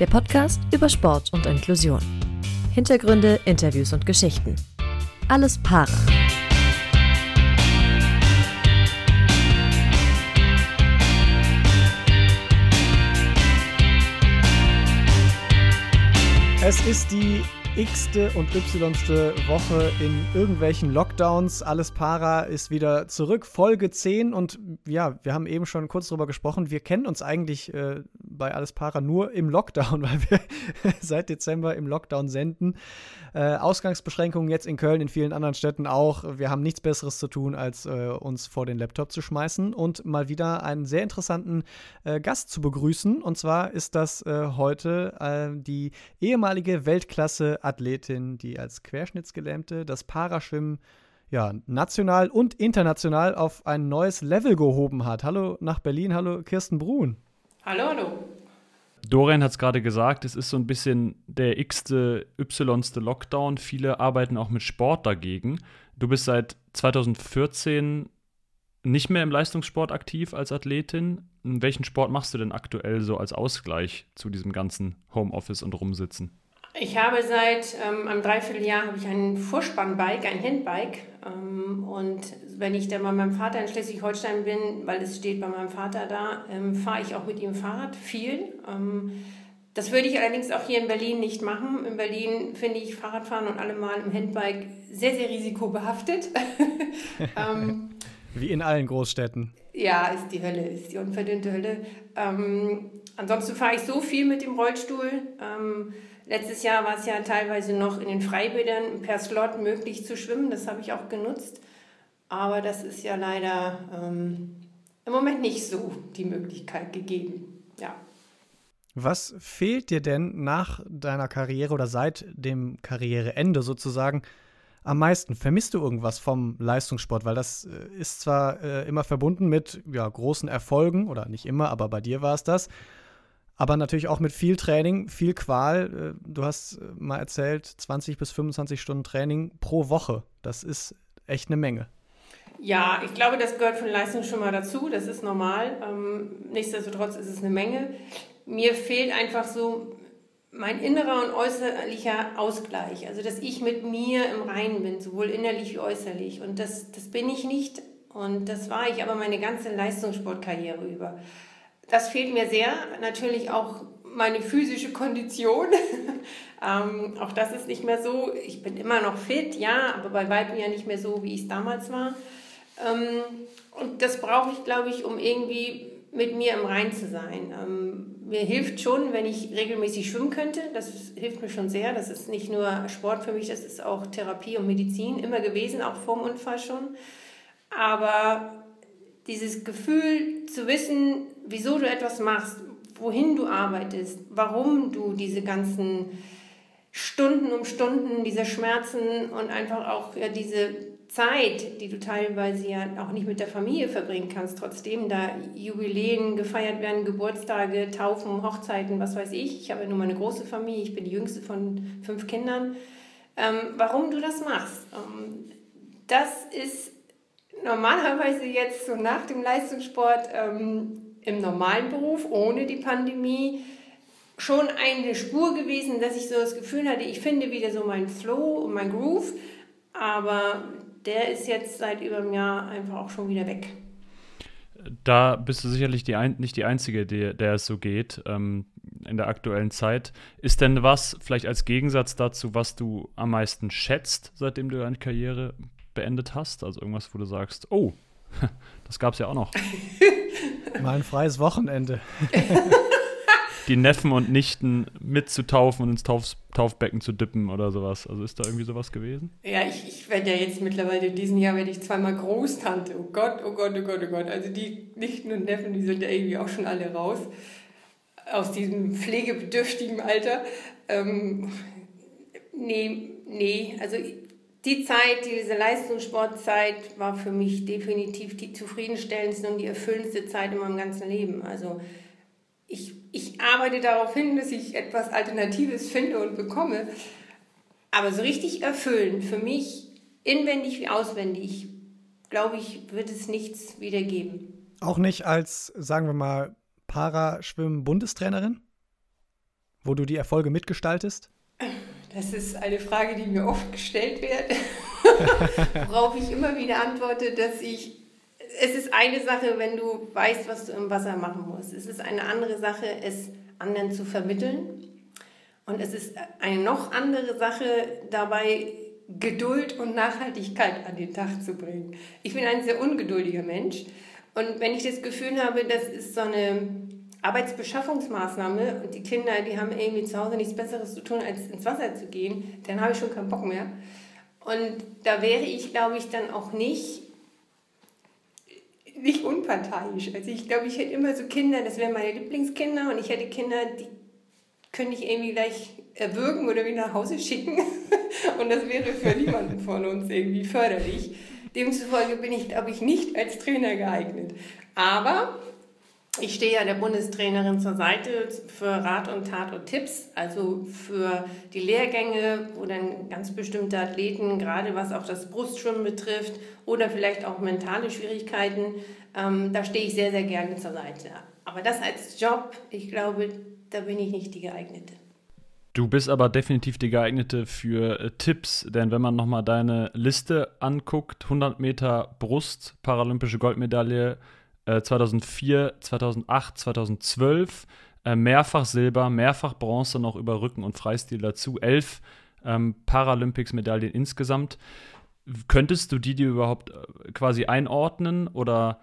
Der Podcast über Sport und Inklusion. Hintergründe, Interviews und Geschichten. Alles Para. Es ist die x-te und y-ste Woche in irgendwelchen Lockdowns. Alles Para ist wieder zurück, Folge 10. Und ja, wir haben eben schon kurz drüber gesprochen. Wir kennen uns eigentlich äh, bei Alles Para nur im Lockdown, weil wir seit Dezember im Lockdown senden. Äh, Ausgangsbeschränkungen jetzt in Köln, in vielen anderen Städten auch. Wir haben nichts Besseres zu tun, als äh, uns vor den Laptop zu schmeißen und mal wieder einen sehr interessanten äh, Gast zu begrüßen. Und zwar ist das äh, heute äh, die ehemalige Weltklasse-Athletin, die als Querschnittsgelähmte das Paraschwimmen ja, national und international auf ein neues Level gehoben hat. Hallo nach Berlin, hallo Kirsten Brun. Hallo, hallo. Dorian hat es gerade gesagt, es ist so ein bisschen der x-te, y-ste Lockdown. Viele arbeiten auch mit Sport dagegen. Du bist seit 2014 nicht mehr im Leistungssport aktiv als Athletin. Welchen Sport machst du denn aktuell so als Ausgleich zu diesem ganzen Homeoffice und Rumsitzen? Ich habe seit ähm, einem Dreivierteljahr habe ich ein Vorspannbike, ein Handbike. Ähm, und wenn ich dann bei meinem Vater in Schleswig-Holstein bin, weil es steht bei meinem Vater da, ähm, fahre ich auch mit ihm Fahrrad viel. Ähm, das würde ich allerdings auch hier in Berlin nicht machen. In Berlin finde ich Fahrradfahren und allemal im Handbike sehr, sehr risikobehaftet. ähm, Wie in allen Großstädten. Ja, ist die Hölle, ist die unverdünnte Hölle. Ähm, ansonsten fahre ich so viel mit dem Rollstuhl. Letztes Jahr war es ja teilweise noch in den Freibädern per Slot möglich zu schwimmen. Das habe ich auch genutzt. Aber das ist ja leider ähm, im Moment nicht so die Möglichkeit gegeben. Ja. Was fehlt dir denn nach deiner Karriere oder seit dem Karriereende sozusagen am meisten? Vermisst du irgendwas vom Leistungssport? Weil das äh, ist zwar äh, immer verbunden mit ja, großen Erfolgen, oder nicht immer, aber bei dir war es das aber natürlich auch mit viel Training, viel Qual. Äh, du hast äh, mal erzählt, 20 bis 25 Stunden Training pro Woche. Das ist echt eine Menge. Ja, ich glaube, das gehört von Leistung schon mal dazu. Das ist normal. Ähm, nichtsdestotrotz ist es eine Menge. Mir fehlt einfach so mein innerer und äußerlicher Ausgleich. Also, dass ich mit mir im Reinen bin, sowohl innerlich wie äußerlich. Und das, das bin ich nicht. Und das war ich aber meine ganze Leistungssportkarriere über. Das fehlt mir sehr. Natürlich auch meine physische Kondition. ähm, auch das ist nicht mehr so. Ich bin immer noch fit, ja, aber bei weitem ja nicht mehr so, wie ich es damals war. Ähm, und das brauche ich, glaube ich, um irgendwie mit mir im Rein zu sein. Ähm, mir hilft schon, wenn ich regelmäßig schwimmen könnte. Das hilft mir schon sehr. Das ist nicht nur Sport für mich, das ist auch Therapie und Medizin immer gewesen, auch vorm Unfall schon. Aber dieses Gefühl zu wissen, wieso du etwas machst, wohin du arbeitest, warum du diese ganzen Stunden um Stunden, diese Schmerzen und einfach auch ja, diese Zeit, die du teilweise ja auch nicht mit der Familie verbringen kannst, trotzdem da Jubiläen gefeiert werden, Geburtstage, Taufen, Hochzeiten, was weiß ich. Ich habe ja nur meine große Familie, ich bin die jüngste von fünf Kindern. Ähm, warum du das machst, ähm, das ist normalerweise jetzt so nach dem Leistungssport ähm, im normalen Beruf ohne die Pandemie schon eine Spur gewesen, dass ich so das Gefühl hatte, ich finde wieder so meinen Flow und meinen Groove, aber der ist jetzt seit über einem Jahr einfach auch schon wieder weg. Da bist du sicherlich die ein, nicht die Einzige, die, der es so geht ähm, in der aktuellen Zeit. Ist denn was, vielleicht als Gegensatz dazu, was du am meisten schätzt, seitdem du deine Karriere beendet hast? Also irgendwas, wo du sagst, oh, das gab es ja auch noch. Mal ein freies Wochenende. Die Neffen und Nichten mitzutaufen und ins Tauf Taufbecken zu dippen oder sowas. Also ist da irgendwie sowas gewesen? Ja, ich, ich werde ja jetzt mittlerweile in diesem Jahr werde ich zweimal Großtante. Oh Gott, oh Gott, oh Gott, oh Gott. Also die Nichten und Neffen, die sind ja irgendwie auch schon alle raus aus diesem pflegebedürftigen Alter. Ähm, nee, nee, also die Zeit, diese Leistungssportzeit war für mich definitiv die zufriedenstellendste und die erfüllendste Zeit in meinem ganzen Leben. Also ich, ich arbeite darauf hin, dass ich etwas Alternatives finde und bekomme. Aber so richtig erfüllend, für mich inwendig wie auswendig, glaube ich, wird es nichts wieder geben. Auch nicht als, sagen wir mal, Paraschwimmen-Bundestrainerin? wo du die Erfolge mitgestaltest? Das ist eine Frage, die mir oft gestellt wird, worauf ich immer wieder antworte, dass ich, es ist eine Sache, wenn du weißt, was du im Wasser machen musst. Es ist eine andere Sache, es anderen zu vermitteln. Und es ist eine noch andere Sache, dabei Geduld und Nachhaltigkeit an den Tag zu bringen. Ich bin ein sehr ungeduldiger Mensch. Und wenn ich das Gefühl habe, das ist so eine Arbeitsbeschaffungsmaßnahme und die Kinder, die haben irgendwie zu Hause nichts Besseres zu tun, als ins Wasser zu gehen, dann habe ich schon keinen Bock mehr. Und da wäre ich, glaube ich, dann auch nicht, nicht unparteiisch. Also ich glaube, ich hätte immer so Kinder, das wären meine Lieblingskinder und ich hätte Kinder, die könnte ich irgendwie gleich erwürgen oder wieder nach Hause schicken. und das wäre für niemanden von uns irgendwie förderlich. Demzufolge bin ich, glaube ich, nicht als Trainer geeignet. Aber ich stehe ja der Bundestrainerin zur Seite für Rat und Tat und Tipps, also für die Lehrgänge, wo dann ganz bestimmte Athleten, gerade was auch das Brustschwimmen betrifft oder vielleicht auch mentale Schwierigkeiten, ähm, da stehe ich sehr, sehr gerne zur Seite. Aber das als Job, ich glaube, da bin ich nicht die geeignete. Du bist aber definitiv die geeignete für äh, Tipps, denn wenn man nochmal deine Liste anguckt, 100 Meter Brust, paralympische Goldmedaille, 2004, 2008, 2012, äh, mehrfach Silber, mehrfach Bronze noch über Rücken und Freistil dazu, elf ähm, Paralympics-Medaillen insgesamt. Könntest du die dir überhaupt äh, quasi einordnen oder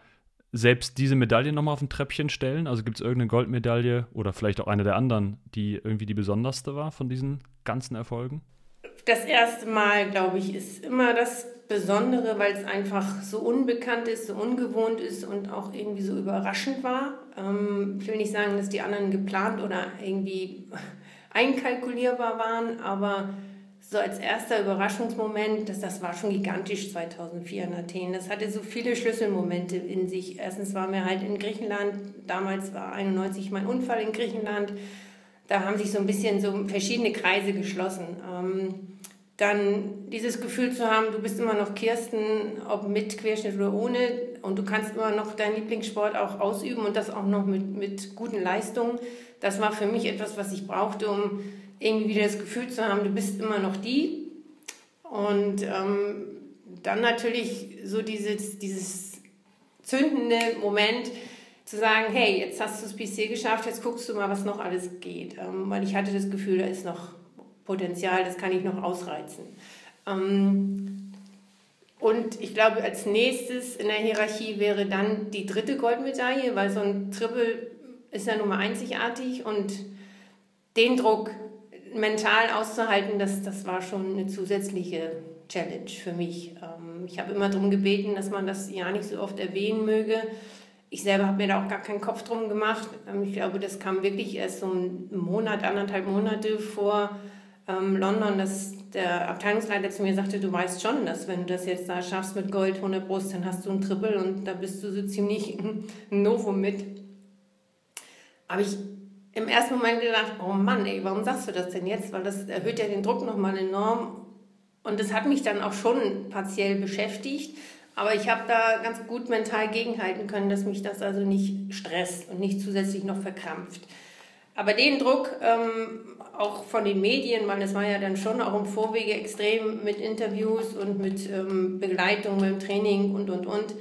selbst diese Medaille nochmal auf ein Treppchen stellen? Also gibt es irgendeine Goldmedaille oder vielleicht auch eine der anderen, die irgendwie die besonderste war von diesen ganzen Erfolgen? Das erste Mal, glaube ich, ist immer das Besondere, weil es einfach so unbekannt ist, so ungewohnt ist und auch irgendwie so überraschend war. Ähm, ich will nicht sagen, dass die anderen geplant oder irgendwie einkalkulierbar waren, aber so als erster Überraschungsmoment, das, das war schon gigantisch 2004 in Athen. Das hatte so viele Schlüsselmomente in sich. Erstens waren wir halt in Griechenland, damals war 91 mein Unfall in Griechenland. Da haben sich so ein bisschen so verschiedene Kreise geschlossen. Ähm, dann dieses Gefühl zu haben, du bist immer noch Kirsten, ob mit Querschnitt oder ohne, und du kannst immer noch deinen Lieblingssport auch ausüben und das auch noch mit, mit guten Leistungen. Das war für mich etwas, was ich brauchte, um irgendwie wieder das Gefühl zu haben, du bist immer noch die. Und ähm, dann natürlich so dieses, dieses zündende Moment zu sagen, hey, jetzt hast du das PC geschafft, jetzt guckst du mal, was noch alles geht. Ähm, weil ich hatte das Gefühl, da ist noch Potenzial, das kann ich noch ausreizen. Ähm, und ich glaube, als nächstes in der Hierarchie wäre dann die dritte Goldmedaille, weil so ein Triple ist ja nun mal einzigartig und den Druck mental auszuhalten, das, das war schon eine zusätzliche Challenge für mich. Ähm, ich habe immer darum gebeten, dass man das ja nicht so oft erwähnen möge. Ich selber habe mir da auch gar keinen Kopf drum gemacht. Ähm, ich glaube, das kam wirklich erst so einen Monat, anderthalb Monate vor ähm, London, dass der Abteilungsleiter zu mir sagte, du weißt schon, dass wenn du das jetzt da schaffst mit Gold 100 Brust, dann hast du ein Triple und da bist du so ziemlich ein Novum mit. Aber ich im ersten Moment gedacht, oh Mann, ey, warum sagst du das denn jetzt? Weil das erhöht ja den Druck nochmal enorm. Und das hat mich dann auch schon partiell beschäftigt. Aber ich habe da ganz gut mental gegenhalten können, dass mich das also nicht stresst und nicht zusätzlich noch verkrampft. Aber den Druck ähm, auch von den Medien, weil es war ja dann schon auch im Vorwege extrem mit Interviews und mit ähm, Begleitung beim Training und, und, und.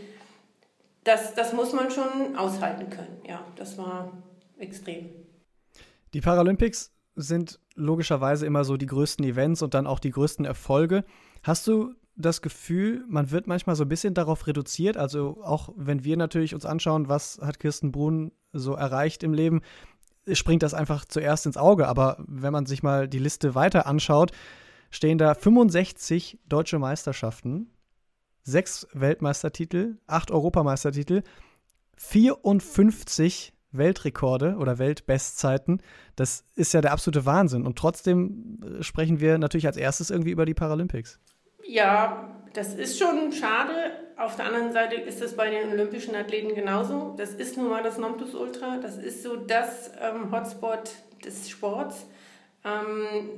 Das, das muss man schon aushalten können. Ja, das war extrem. Die Paralympics sind logischerweise immer so die größten Events und dann auch die größten Erfolge. Hast du das Gefühl, man wird manchmal so ein bisschen darauf reduziert? Also auch wenn wir natürlich uns anschauen, was hat Kirsten Brun so erreicht im Leben, springt das einfach zuerst ins Auge. Aber wenn man sich mal die Liste weiter anschaut, stehen da 65 deutsche Meisterschaften, sechs Weltmeistertitel, acht Europameistertitel, 54 Weltrekorde oder Weltbestzeiten. Das ist ja der absolute Wahnsinn. Und trotzdem äh, sprechen wir natürlich als erstes irgendwie über die Paralympics. Ja, das ist schon schade. Auf der anderen Seite ist es bei den olympischen Athleten genauso. Das ist nun mal das Nonplusultra. Das ist so das ähm, Hotspot des Sports. Ähm,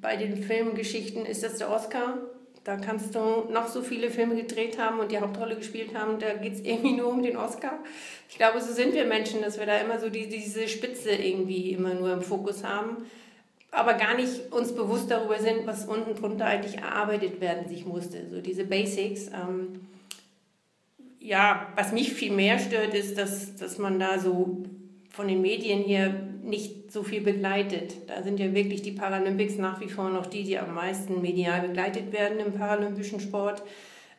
bei den Filmgeschichten ist das der Oscar. Da kannst du noch so viele Filme gedreht haben und die Hauptrolle gespielt haben. Da geht es irgendwie nur um den Oscar. Ich glaube, so sind wir Menschen, dass wir da immer so die, diese Spitze irgendwie immer nur im Fokus haben. Aber gar nicht uns bewusst darüber sind, was unten drunter eigentlich erarbeitet werden sich musste. So diese Basics. Ähm, ja, was mich viel mehr stört, ist, dass, dass man da so von den Medien hier nicht so viel begleitet. Da sind ja wirklich die Paralympics nach wie vor noch die, die am meisten medial begleitet werden im paralympischen Sport.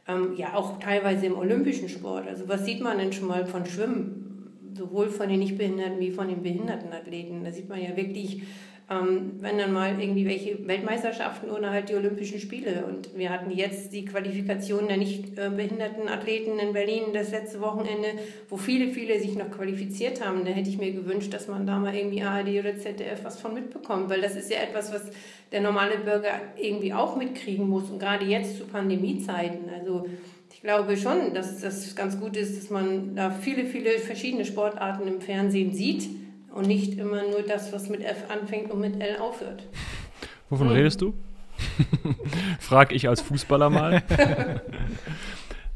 Ähm, ja, auch teilweise im olympischen Sport. Also was sieht man denn schon mal von Schwimmen? Sowohl von den Nichtbehinderten wie von den behinderten Athleten. Da sieht man ja wirklich ähm, wenn dann mal irgendwie welche Weltmeisterschaften oder halt die Olympischen Spiele. Und wir hatten jetzt die Qualifikation der nicht äh, behinderten Athleten in Berlin das letzte Wochenende, wo viele, viele sich noch qualifiziert haben. Da hätte ich mir gewünscht, dass man da mal irgendwie ARD oder ZDF was von mitbekommt, weil das ist ja etwas, was der normale Bürger irgendwie auch mitkriegen muss und gerade jetzt zu Pandemiezeiten. Also ich glaube schon, dass das ganz gut ist, dass man da viele, viele verschiedene Sportarten im Fernsehen sieht und nicht immer nur das, was mit F anfängt und mit L aufhört. Wovon hm. redest du? Frag ich als Fußballer mal.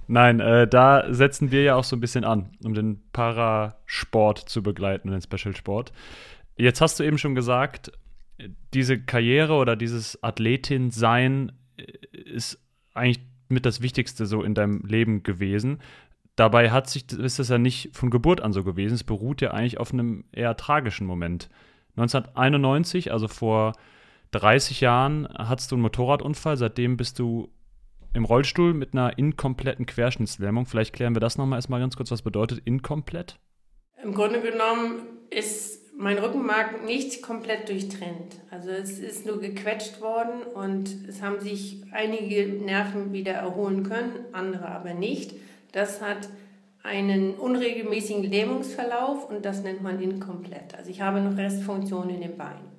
Nein, äh, da setzen wir ja auch so ein bisschen an, um den Parasport zu begleiten, den Special-Sport. Jetzt hast du eben schon gesagt, diese Karriere oder dieses Athletin-Sein äh, ist eigentlich mit das Wichtigste so in deinem Leben gewesen. Dabei hat sich, ist das ja nicht von Geburt an so gewesen. Es beruht ja eigentlich auf einem eher tragischen Moment. 1991, also vor 30 Jahren, hattest du einen Motorradunfall. Seitdem bist du im Rollstuhl mit einer inkompletten Querschnittslähmung. Vielleicht klären wir das nochmal erstmal ganz kurz. Was bedeutet inkomplett? Im Grunde genommen ist mein Rückenmark nicht komplett durchtrennt. Also es ist nur gequetscht worden und es haben sich einige Nerven wieder erholen können, andere aber nicht. Das hat einen unregelmäßigen Lähmungsverlauf und das nennt man inkomplett. Also ich habe noch Restfunktion in den Beinen.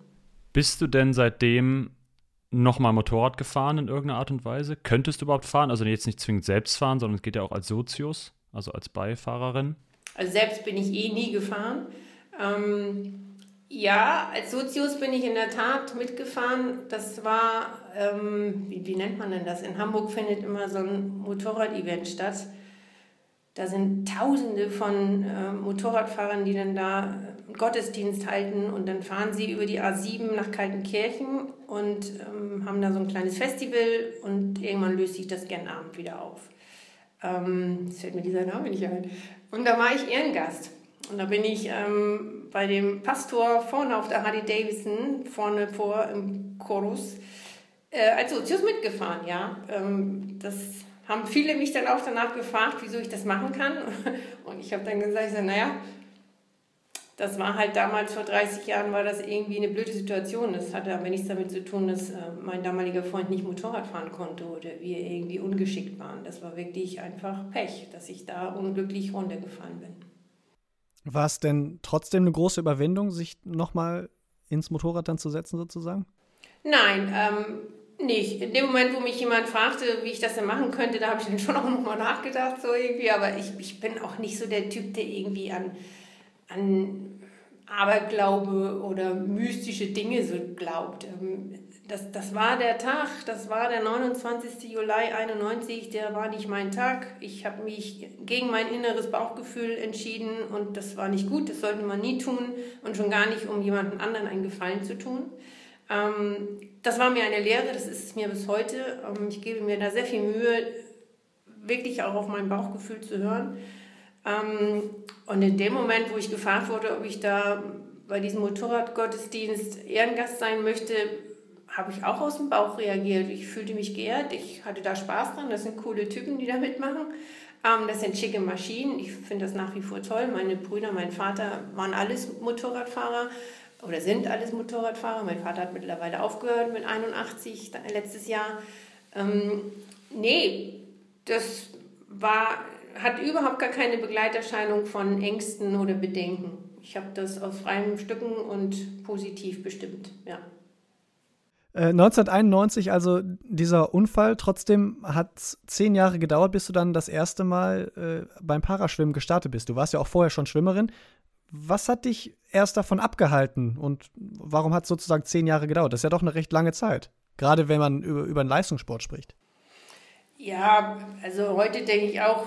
Bist du denn seitdem nochmal Motorrad gefahren in irgendeiner Art und Weise? Könntest du überhaupt fahren? Also jetzt nicht zwingend selbst fahren, sondern es geht ja auch als Sozius, also als Beifahrerin. Also selbst bin ich eh nie gefahren. Ähm, ja, als Sozius bin ich in der Tat mitgefahren. Das war, ähm, wie, wie nennt man denn das? In Hamburg findet immer so ein Motorrad-Event statt da sind Tausende von äh, Motorradfahrern, die dann da Gottesdienst halten und dann fahren sie über die A7 nach Kaltenkirchen und ähm, haben da so ein kleines Festival und irgendwann löst sich das gern Abend wieder auf. Ähm, jetzt fällt mir dieser Name nicht ein. Und da war ich Ehrengast. Und da bin ich ähm, bei dem Pastor vorne auf der Harley Davidson, vorne vor im Chorus, äh, als Sozius mitgefahren, ja. Ähm, das haben viele mich dann auch danach gefragt, wieso ich das machen kann. Und ich habe dann gesagt, ich sag, naja, das war halt damals vor 30 Jahren, war das irgendwie eine blöde Situation. Das hatte aber nichts damit zu tun, dass äh, mein damaliger Freund nicht Motorrad fahren konnte oder wir irgendwie ungeschickt waren. Das war wirklich einfach Pech, dass ich da unglücklich runtergefallen bin. War es denn trotzdem eine große Überwindung, sich nochmal ins Motorrad dann zu setzen, sozusagen? Nein, ähm, nicht. In dem Moment, wo mich jemand fragte, wie ich das denn machen könnte, da habe ich dann schon auch nochmal nachgedacht, so irgendwie. Aber ich, ich bin auch nicht so der Typ, der irgendwie an, an Aberglaube oder mystische Dinge so glaubt. Ähm, das, das war der Tag, das war der 29. Juli 91, der war nicht mein Tag. Ich habe mich gegen mein inneres Bauchgefühl entschieden und das war nicht gut, das sollte man nie tun und schon gar nicht, um jemandem anderen einen Gefallen zu tun. Ähm, das war mir eine Lehre, das ist es mir bis heute. Ähm, ich gebe mir da sehr viel Mühe, wirklich auch auf mein Bauchgefühl zu hören. Ähm, und in dem Moment, wo ich gefragt wurde, ob ich da bei diesem Motorradgottesdienst Ehrengast sein möchte, habe ich auch aus dem Bauch reagiert. Ich fühlte mich geehrt, ich hatte da Spaß dran. Das sind coole Typen, die da mitmachen. das sind schicke Maschinen. Ich finde das nach wie vor toll. Meine Brüder, mein Vater waren alles Motorradfahrer oder sind alles Motorradfahrer. Mein Vater hat mittlerweile aufgehört mit 81 letztes Jahr. Ähm, nee, das war, hat überhaupt gar keine Begleiterscheinung von Ängsten oder Bedenken. Ich habe das aus freien Stücken und positiv bestimmt, ja. 1991, äh, also dieser Unfall, trotzdem hat es zehn Jahre gedauert, bis du dann das erste Mal äh, beim Paraschwimmen gestartet bist. Du warst ja auch vorher schon Schwimmerin. Was hat dich erst davon abgehalten und warum hat es sozusagen zehn Jahre gedauert? Das ist ja doch eine recht lange Zeit, gerade wenn man über, über einen Leistungssport spricht. Ja, also heute denke ich auch,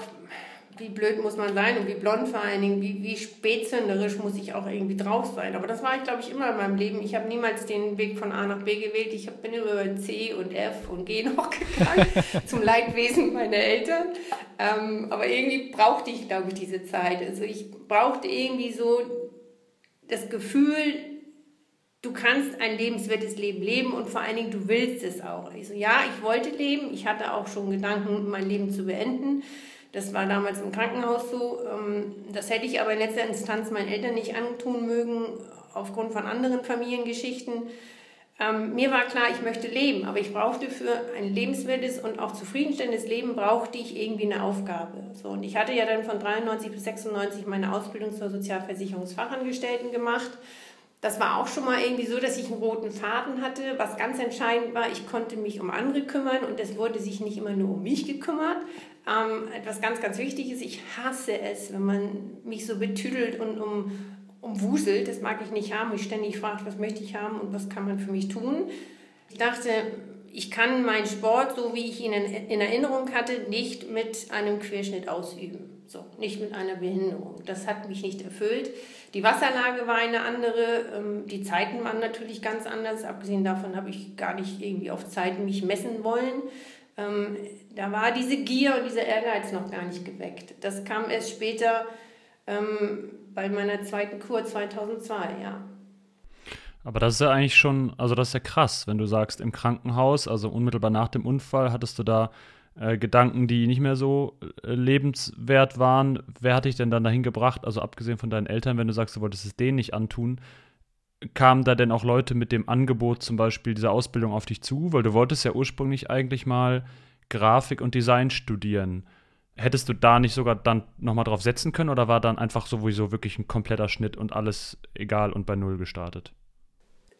wie blöd muss man sein und wie blond vor allen Dingen, wie, wie spätzünderisch muss ich auch irgendwie drauf sein. Aber das war ich, glaube ich, immer in meinem Leben. Ich habe niemals den Weg von A nach B gewählt. Ich bin über C und F und G noch gegangen, zum Leidwesen meiner Eltern. Ähm, aber irgendwie brauchte ich, glaube ich, diese Zeit. Also ich brauchte irgendwie so das Gefühl, du kannst ein lebenswertes Leben leben und vor allen Dingen du willst es auch. Ich so, ja, ich wollte leben. Ich hatte auch schon Gedanken, mein Leben zu beenden. Das war damals im Krankenhaus so. Ähm, das hätte ich aber in letzter Instanz meinen Eltern nicht antun mögen, aufgrund von anderen Familiengeschichten. Ähm, mir war klar, ich möchte leben, aber ich brauchte für ein lebenswertes und auch zufriedenstellendes Leben brauchte ich irgendwie eine Aufgabe. So, und ich hatte ja dann von 93 bis 96 meine Ausbildung zur Sozialversicherungsfachangestellten gemacht. Das war auch schon mal irgendwie so, dass ich einen roten Faden hatte. Was ganz entscheidend war, ich konnte mich um andere kümmern und es wurde sich nicht immer nur um mich gekümmert, ähm, etwas ganz, ganz wichtig ist, ich hasse es, wenn man mich so betüdelt und um, umwuselt. Das mag ich nicht haben. Ich ständig frage, was möchte ich haben und was kann man für mich tun. Ich dachte, ich kann meinen Sport, so wie ich ihn in Erinnerung hatte, nicht mit einem Querschnitt ausüben. So, nicht mit einer Behinderung. Das hat mich nicht erfüllt. Die Wasserlage war eine andere, ähm, die Zeiten waren natürlich ganz anders. Abgesehen davon habe ich gar nicht irgendwie auf Zeiten mich messen wollen. Ähm, da war diese Gier und dieser Ehrgeiz noch gar nicht geweckt. Das kam erst später ähm, bei meiner zweiten Kur 2002, ja. Aber das ist ja eigentlich schon, also das ist ja krass, wenn du sagst, im Krankenhaus, also unmittelbar nach dem Unfall, hattest du da äh, Gedanken, die nicht mehr so äh, lebenswert waren. Wer hat dich denn dann dahin gebracht, also abgesehen von deinen Eltern, wenn du sagst, du wolltest es denen nicht antun, kamen da denn auch Leute mit dem Angebot zum Beispiel dieser Ausbildung auf dich zu? Weil du wolltest ja ursprünglich eigentlich mal Grafik und Design studieren. Hättest du da nicht sogar dann nochmal drauf setzen können oder war dann einfach sowieso wirklich ein kompletter Schnitt und alles egal und bei Null gestartet?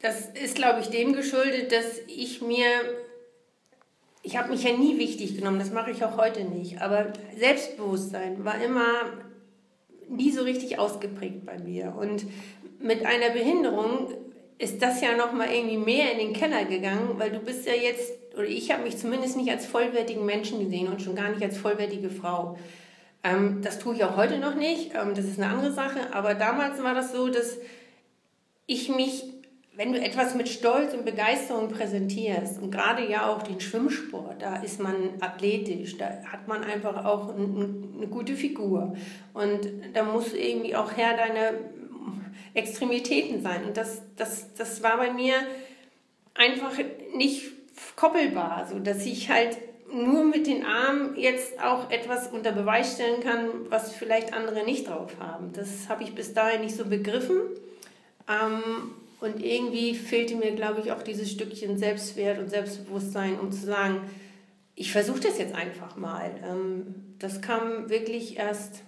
Das ist, glaube ich, dem geschuldet, dass ich mir, ich habe mich ja nie wichtig genommen, das mache ich auch heute nicht, aber Selbstbewusstsein war immer nie so richtig ausgeprägt bei mir. Und mit einer Behinderung ist das ja noch mal irgendwie mehr in den Keller gegangen, weil du bist ja jetzt oder ich habe mich zumindest nicht als vollwertigen Menschen gesehen und schon gar nicht als vollwertige Frau. Ähm, das tue ich auch heute noch nicht. Ähm, das ist eine andere Sache. Aber damals war das so, dass ich mich, wenn du etwas mit Stolz und Begeisterung präsentierst und gerade ja auch den Schwimmsport, da ist man athletisch, da hat man einfach auch eine gute Figur und da muss irgendwie auch Herr deiner Extremitäten sein. Und das, das, das war bei mir einfach nicht koppelbar, so dass ich halt nur mit den Armen jetzt auch etwas unter Beweis stellen kann, was vielleicht andere nicht drauf haben. Das habe ich bis dahin nicht so begriffen. Ähm, und irgendwie fehlte mir, glaube ich, auch dieses Stückchen Selbstwert und Selbstbewusstsein, um zu sagen, ich versuche das jetzt einfach mal. Ähm, das kam wirklich erst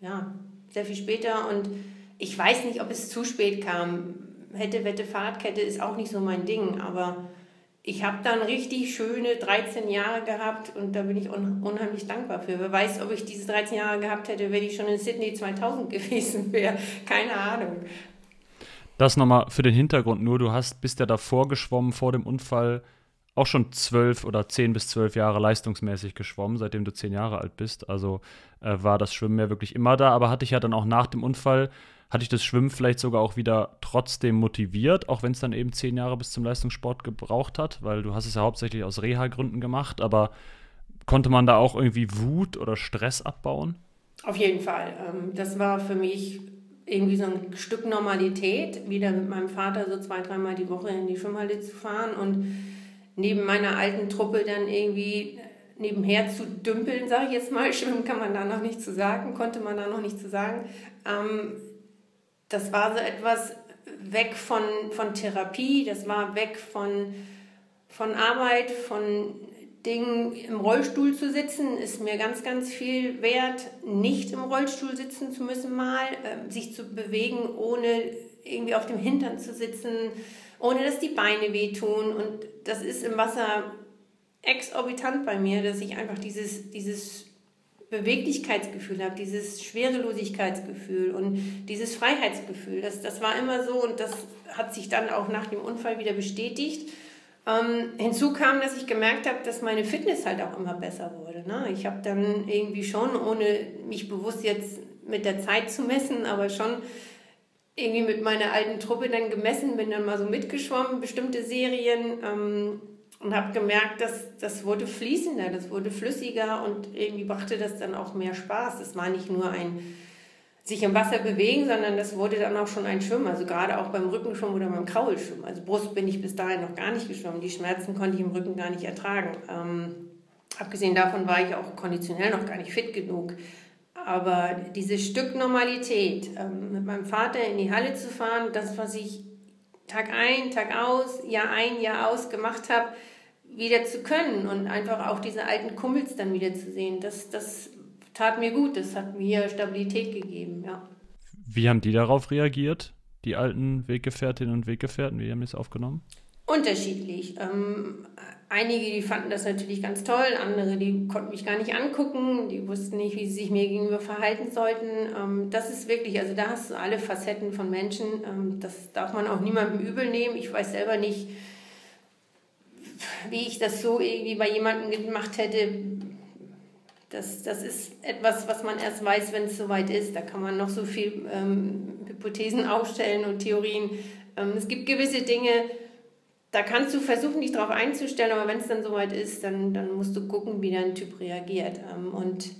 ja, sehr viel später und ich weiß nicht, ob es zu spät kam. Hätte, Wette, Fahrradkette ist auch nicht so mein Ding, aber ich habe dann richtig schöne 13 Jahre gehabt und da bin ich un unheimlich dankbar für. Wer weiß, ob ich diese 13 Jahre gehabt hätte, wenn ich schon in Sydney 2000 gewesen wäre. Keine Ahnung. Das nochmal für den Hintergrund nur. Du hast, bist ja davor geschwommen, vor dem Unfall, auch schon zwölf oder zehn bis zwölf Jahre leistungsmäßig geschwommen, seitdem du zehn Jahre alt bist. Also äh, war das Schwimmen ja wirklich immer da, aber hatte ich ja dann auch nach dem Unfall hat dich das Schwimmen vielleicht sogar auch wieder trotzdem motiviert, auch wenn es dann eben zehn Jahre bis zum Leistungssport gebraucht hat, weil du hast es ja hauptsächlich aus Reha-Gründen gemacht, aber konnte man da auch irgendwie Wut oder Stress abbauen? Auf jeden Fall. Ähm, das war für mich irgendwie so ein Stück Normalität, wieder mit meinem Vater so zwei, dreimal die Woche in die Schwimmhalle zu fahren und neben meiner alten Truppe dann irgendwie nebenher zu dümpeln, sage ich jetzt mal. Schwimmen kann man da noch nicht zu sagen, konnte man da noch nicht zu sagen. Ähm, das war so etwas weg von, von Therapie, das war weg von, von Arbeit, von Dingen im Rollstuhl zu sitzen, ist mir ganz, ganz viel wert, nicht im Rollstuhl sitzen zu müssen mal, äh, sich zu bewegen, ohne irgendwie auf dem Hintern zu sitzen, ohne dass die Beine wehtun. Und das ist im Wasser exorbitant bei mir, dass ich einfach dieses, dieses Beweglichkeitsgefühl habe, dieses Schwerelosigkeitsgefühl und dieses Freiheitsgefühl. Das, das war immer so und das hat sich dann auch nach dem Unfall wieder bestätigt. Ähm, hinzu kam, dass ich gemerkt habe, dass meine Fitness halt auch immer besser wurde. Ne? Ich habe dann irgendwie schon, ohne mich bewusst jetzt mit der Zeit zu messen, aber schon irgendwie mit meiner alten Truppe dann gemessen, bin dann mal so mitgeschwommen, bestimmte Serien ähm, und habe gemerkt, dass das wurde fließender, das wurde flüssiger und irgendwie brachte das dann auch mehr Spaß. Es war nicht nur ein sich im Wasser bewegen, sondern das wurde dann auch schon ein Schwimmen, also gerade auch beim Rückenschwimmen oder beim Kraulschwimmen. Also Brust bin ich bis dahin noch gar nicht geschwommen, die Schmerzen konnte ich im Rücken gar nicht ertragen. Ähm, abgesehen davon war ich auch konditionell noch gar nicht fit genug. Aber dieses Stück Normalität, ähm, mit meinem Vater in die Halle zu fahren, das, was ich Tag ein, Tag aus, Jahr ein, Jahr aus gemacht habe, wieder zu können und einfach auch diese alten Kumpels dann wieder zu sehen, das, das tat mir gut, das hat mir Stabilität gegeben, ja. Wie haben die darauf reagiert, die alten Weggefährtinnen und Weggefährten? Wie haben die es aufgenommen? Unterschiedlich. Ähm, einige, die fanden das natürlich ganz toll, andere, die konnten mich gar nicht angucken, die wussten nicht, wie sie sich mir gegenüber verhalten sollten. Ähm, das ist wirklich, also da hast du alle Facetten von Menschen. Ähm, das darf man auch niemandem übel nehmen. Ich weiß selber nicht, wie ich das so irgendwie bei jemandem gemacht hätte, das, das ist etwas, was man erst weiß, wenn es soweit ist. Da kann man noch so viel ähm, Hypothesen aufstellen und Theorien. Ähm, es gibt gewisse Dinge, da kannst du versuchen, dich darauf einzustellen, aber wenn es dann soweit ist, dann, dann musst du gucken, wie dein Typ reagiert. Ähm, und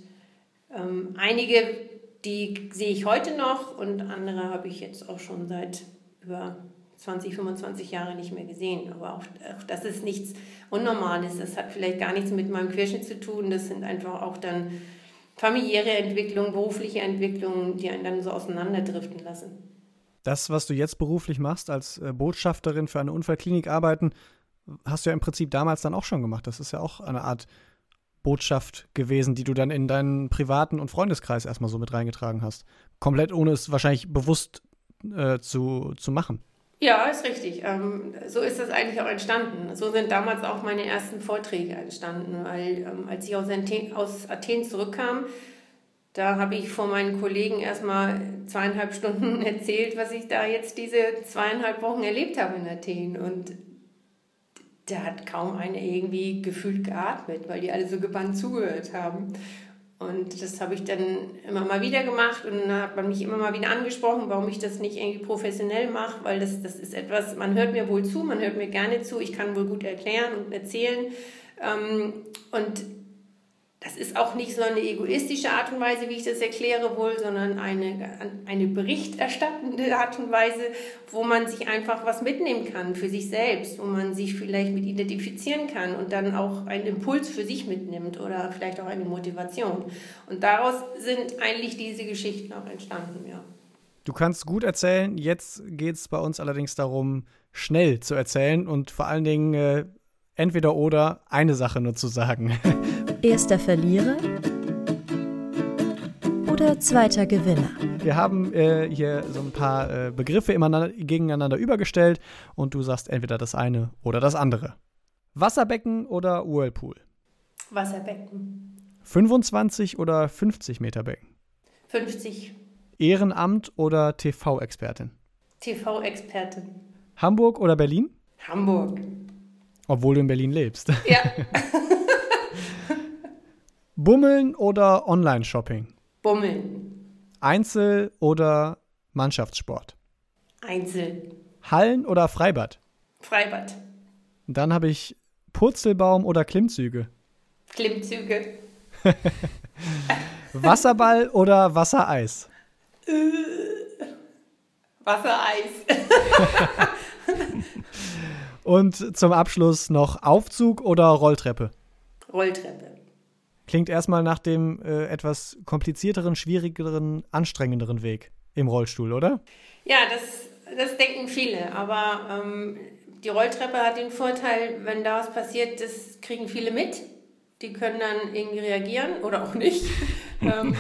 ähm, einige, die sehe ich heute noch und andere habe ich jetzt auch schon seit über 20, 25 Jahre nicht mehr gesehen. Aber auch, auch das ist nichts Unnormales. Das hat vielleicht gar nichts mit meinem Querschnitt zu tun. Das sind einfach auch dann familiäre Entwicklungen, berufliche Entwicklungen, die einen dann so auseinanderdriften lassen. Das, was du jetzt beruflich machst, als äh, Botschafterin für eine Unfallklinik arbeiten, hast du ja im Prinzip damals dann auch schon gemacht. Das ist ja auch eine Art Botschaft gewesen, die du dann in deinen privaten und Freundeskreis erstmal so mit reingetragen hast. Komplett ohne es wahrscheinlich bewusst äh, zu, zu machen. Ja, ist richtig. Ähm, so ist das eigentlich auch entstanden. So sind damals auch meine ersten Vorträge entstanden, weil ähm, als ich aus Athen, aus Athen zurückkam, da habe ich vor meinen Kollegen erstmal zweieinhalb Stunden erzählt, was ich da jetzt diese zweieinhalb Wochen erlebt habe in Athen. Und da hat kaum einer irgendwie gefühlt geatmet, weil die alle so gebannt zugehört haben. Und das habe ich dann immer mal wieder gemacht und dann hat man mich immer mal wieder angesprochen, warum ich das nicht irgendwie professionell mache, weil das, das ist etwas, man hört mir wohl zu, man hört mir gerne zu, ich kann wohl gut erklären und erzählen. Ähm, und das ist auch nicht so eine egoistische Art und Weise, wie ich das erkläre wohl, sondern eine, eine berichterstattende Art und Weise, wo man sich einfach was mitnehmen kann für sich selbst, wo man sich vielleicht mit identifizieren kann und dann auch einen Impuls für sich mitnimmt oder vielleicht auch eine Motivation. Und daraus sind eigentlich diese Geschichten auch entstanden, ja. Du kannst gut erzählen, jetzt geht es bei uns allerdings darum, schnell zu erzählen und vor allen Dingen äh, entweder oder eine Sache nur zu sagen. Erster Verlierer oder zweiter Gewinner? Wir haben äh, hier so ein paar äh, Begriffe gegeneinander übergestellt und du sagst entweder das eine oder das andere. Wasserbecken oder Whirlpool? Wasserbecken. 25 oder 50 Meter Becken? 50. Ehrenamt oder TV-Expertin? TV-Expertin. Hamburg oder Berlin? Hamburg. Obwohl du in Berlin lebst. Ja. Bummeln oder Online-Shopping? Bummeln. Einzel- oder Mannschaftssport? Einzel. Hallen oder Freibad? Freibad. Dann habe ich Purzelbaum oder Klimmzüge? Klimmzüge. Wasserball oder Wassereis? Wassereis. Und zum Abschluss noch Aufzug oder Rolltreppe? Rolltreppe. Klingt erstmal nach dem äh, etwas komplizierteren, schwierigeren, anstrengenderen Weg im Rollstuhl, oder? Ja, das, das denken viele. Aber ähm, die Rolltreppe hat den Vorteil, wenn da was passiert, das kriegen viele mit. Die können dann irgendwie reagieren oder auch nicht. Ähm,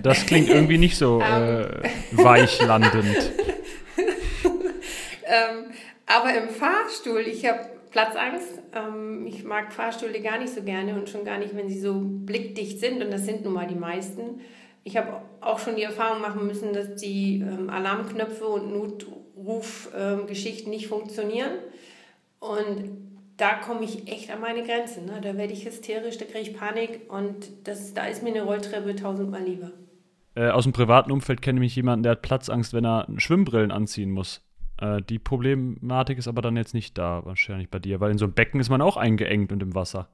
das klingt irgendwie nicht so ähm. äh, weichlandend. ähm, aber im Fahrstuhl, ich habe Platzangst. Ähm, ich mag Fahrstühle gar nicht so gerne und schon gar nicht, wenn sie so blickdicht sind. Und das sind nun mal die meisten. Ich habe auch schon die Erfahrung machen müssen, dass die ähm, Alarmknöpfe und Notrufgeschichten ähm, nicht funktionieren. Und da komme ich echt an meine Grenzen. Ne? Da werde ich hysterisch, da kriege ich Panik und das, da ist mir eine Rolltreppe tausendmal lieber. Äh, aus dem privaten Umfeld kenne ich jemanden, der hat Platzangst, wenn er Schwimmbrillen anziehen muss. Äh, die Problematik ist aber dann jetzt nicht da, wahrscheinlich bei dir, weil in so einem Becken ist man auch eingeengt und im Wasser.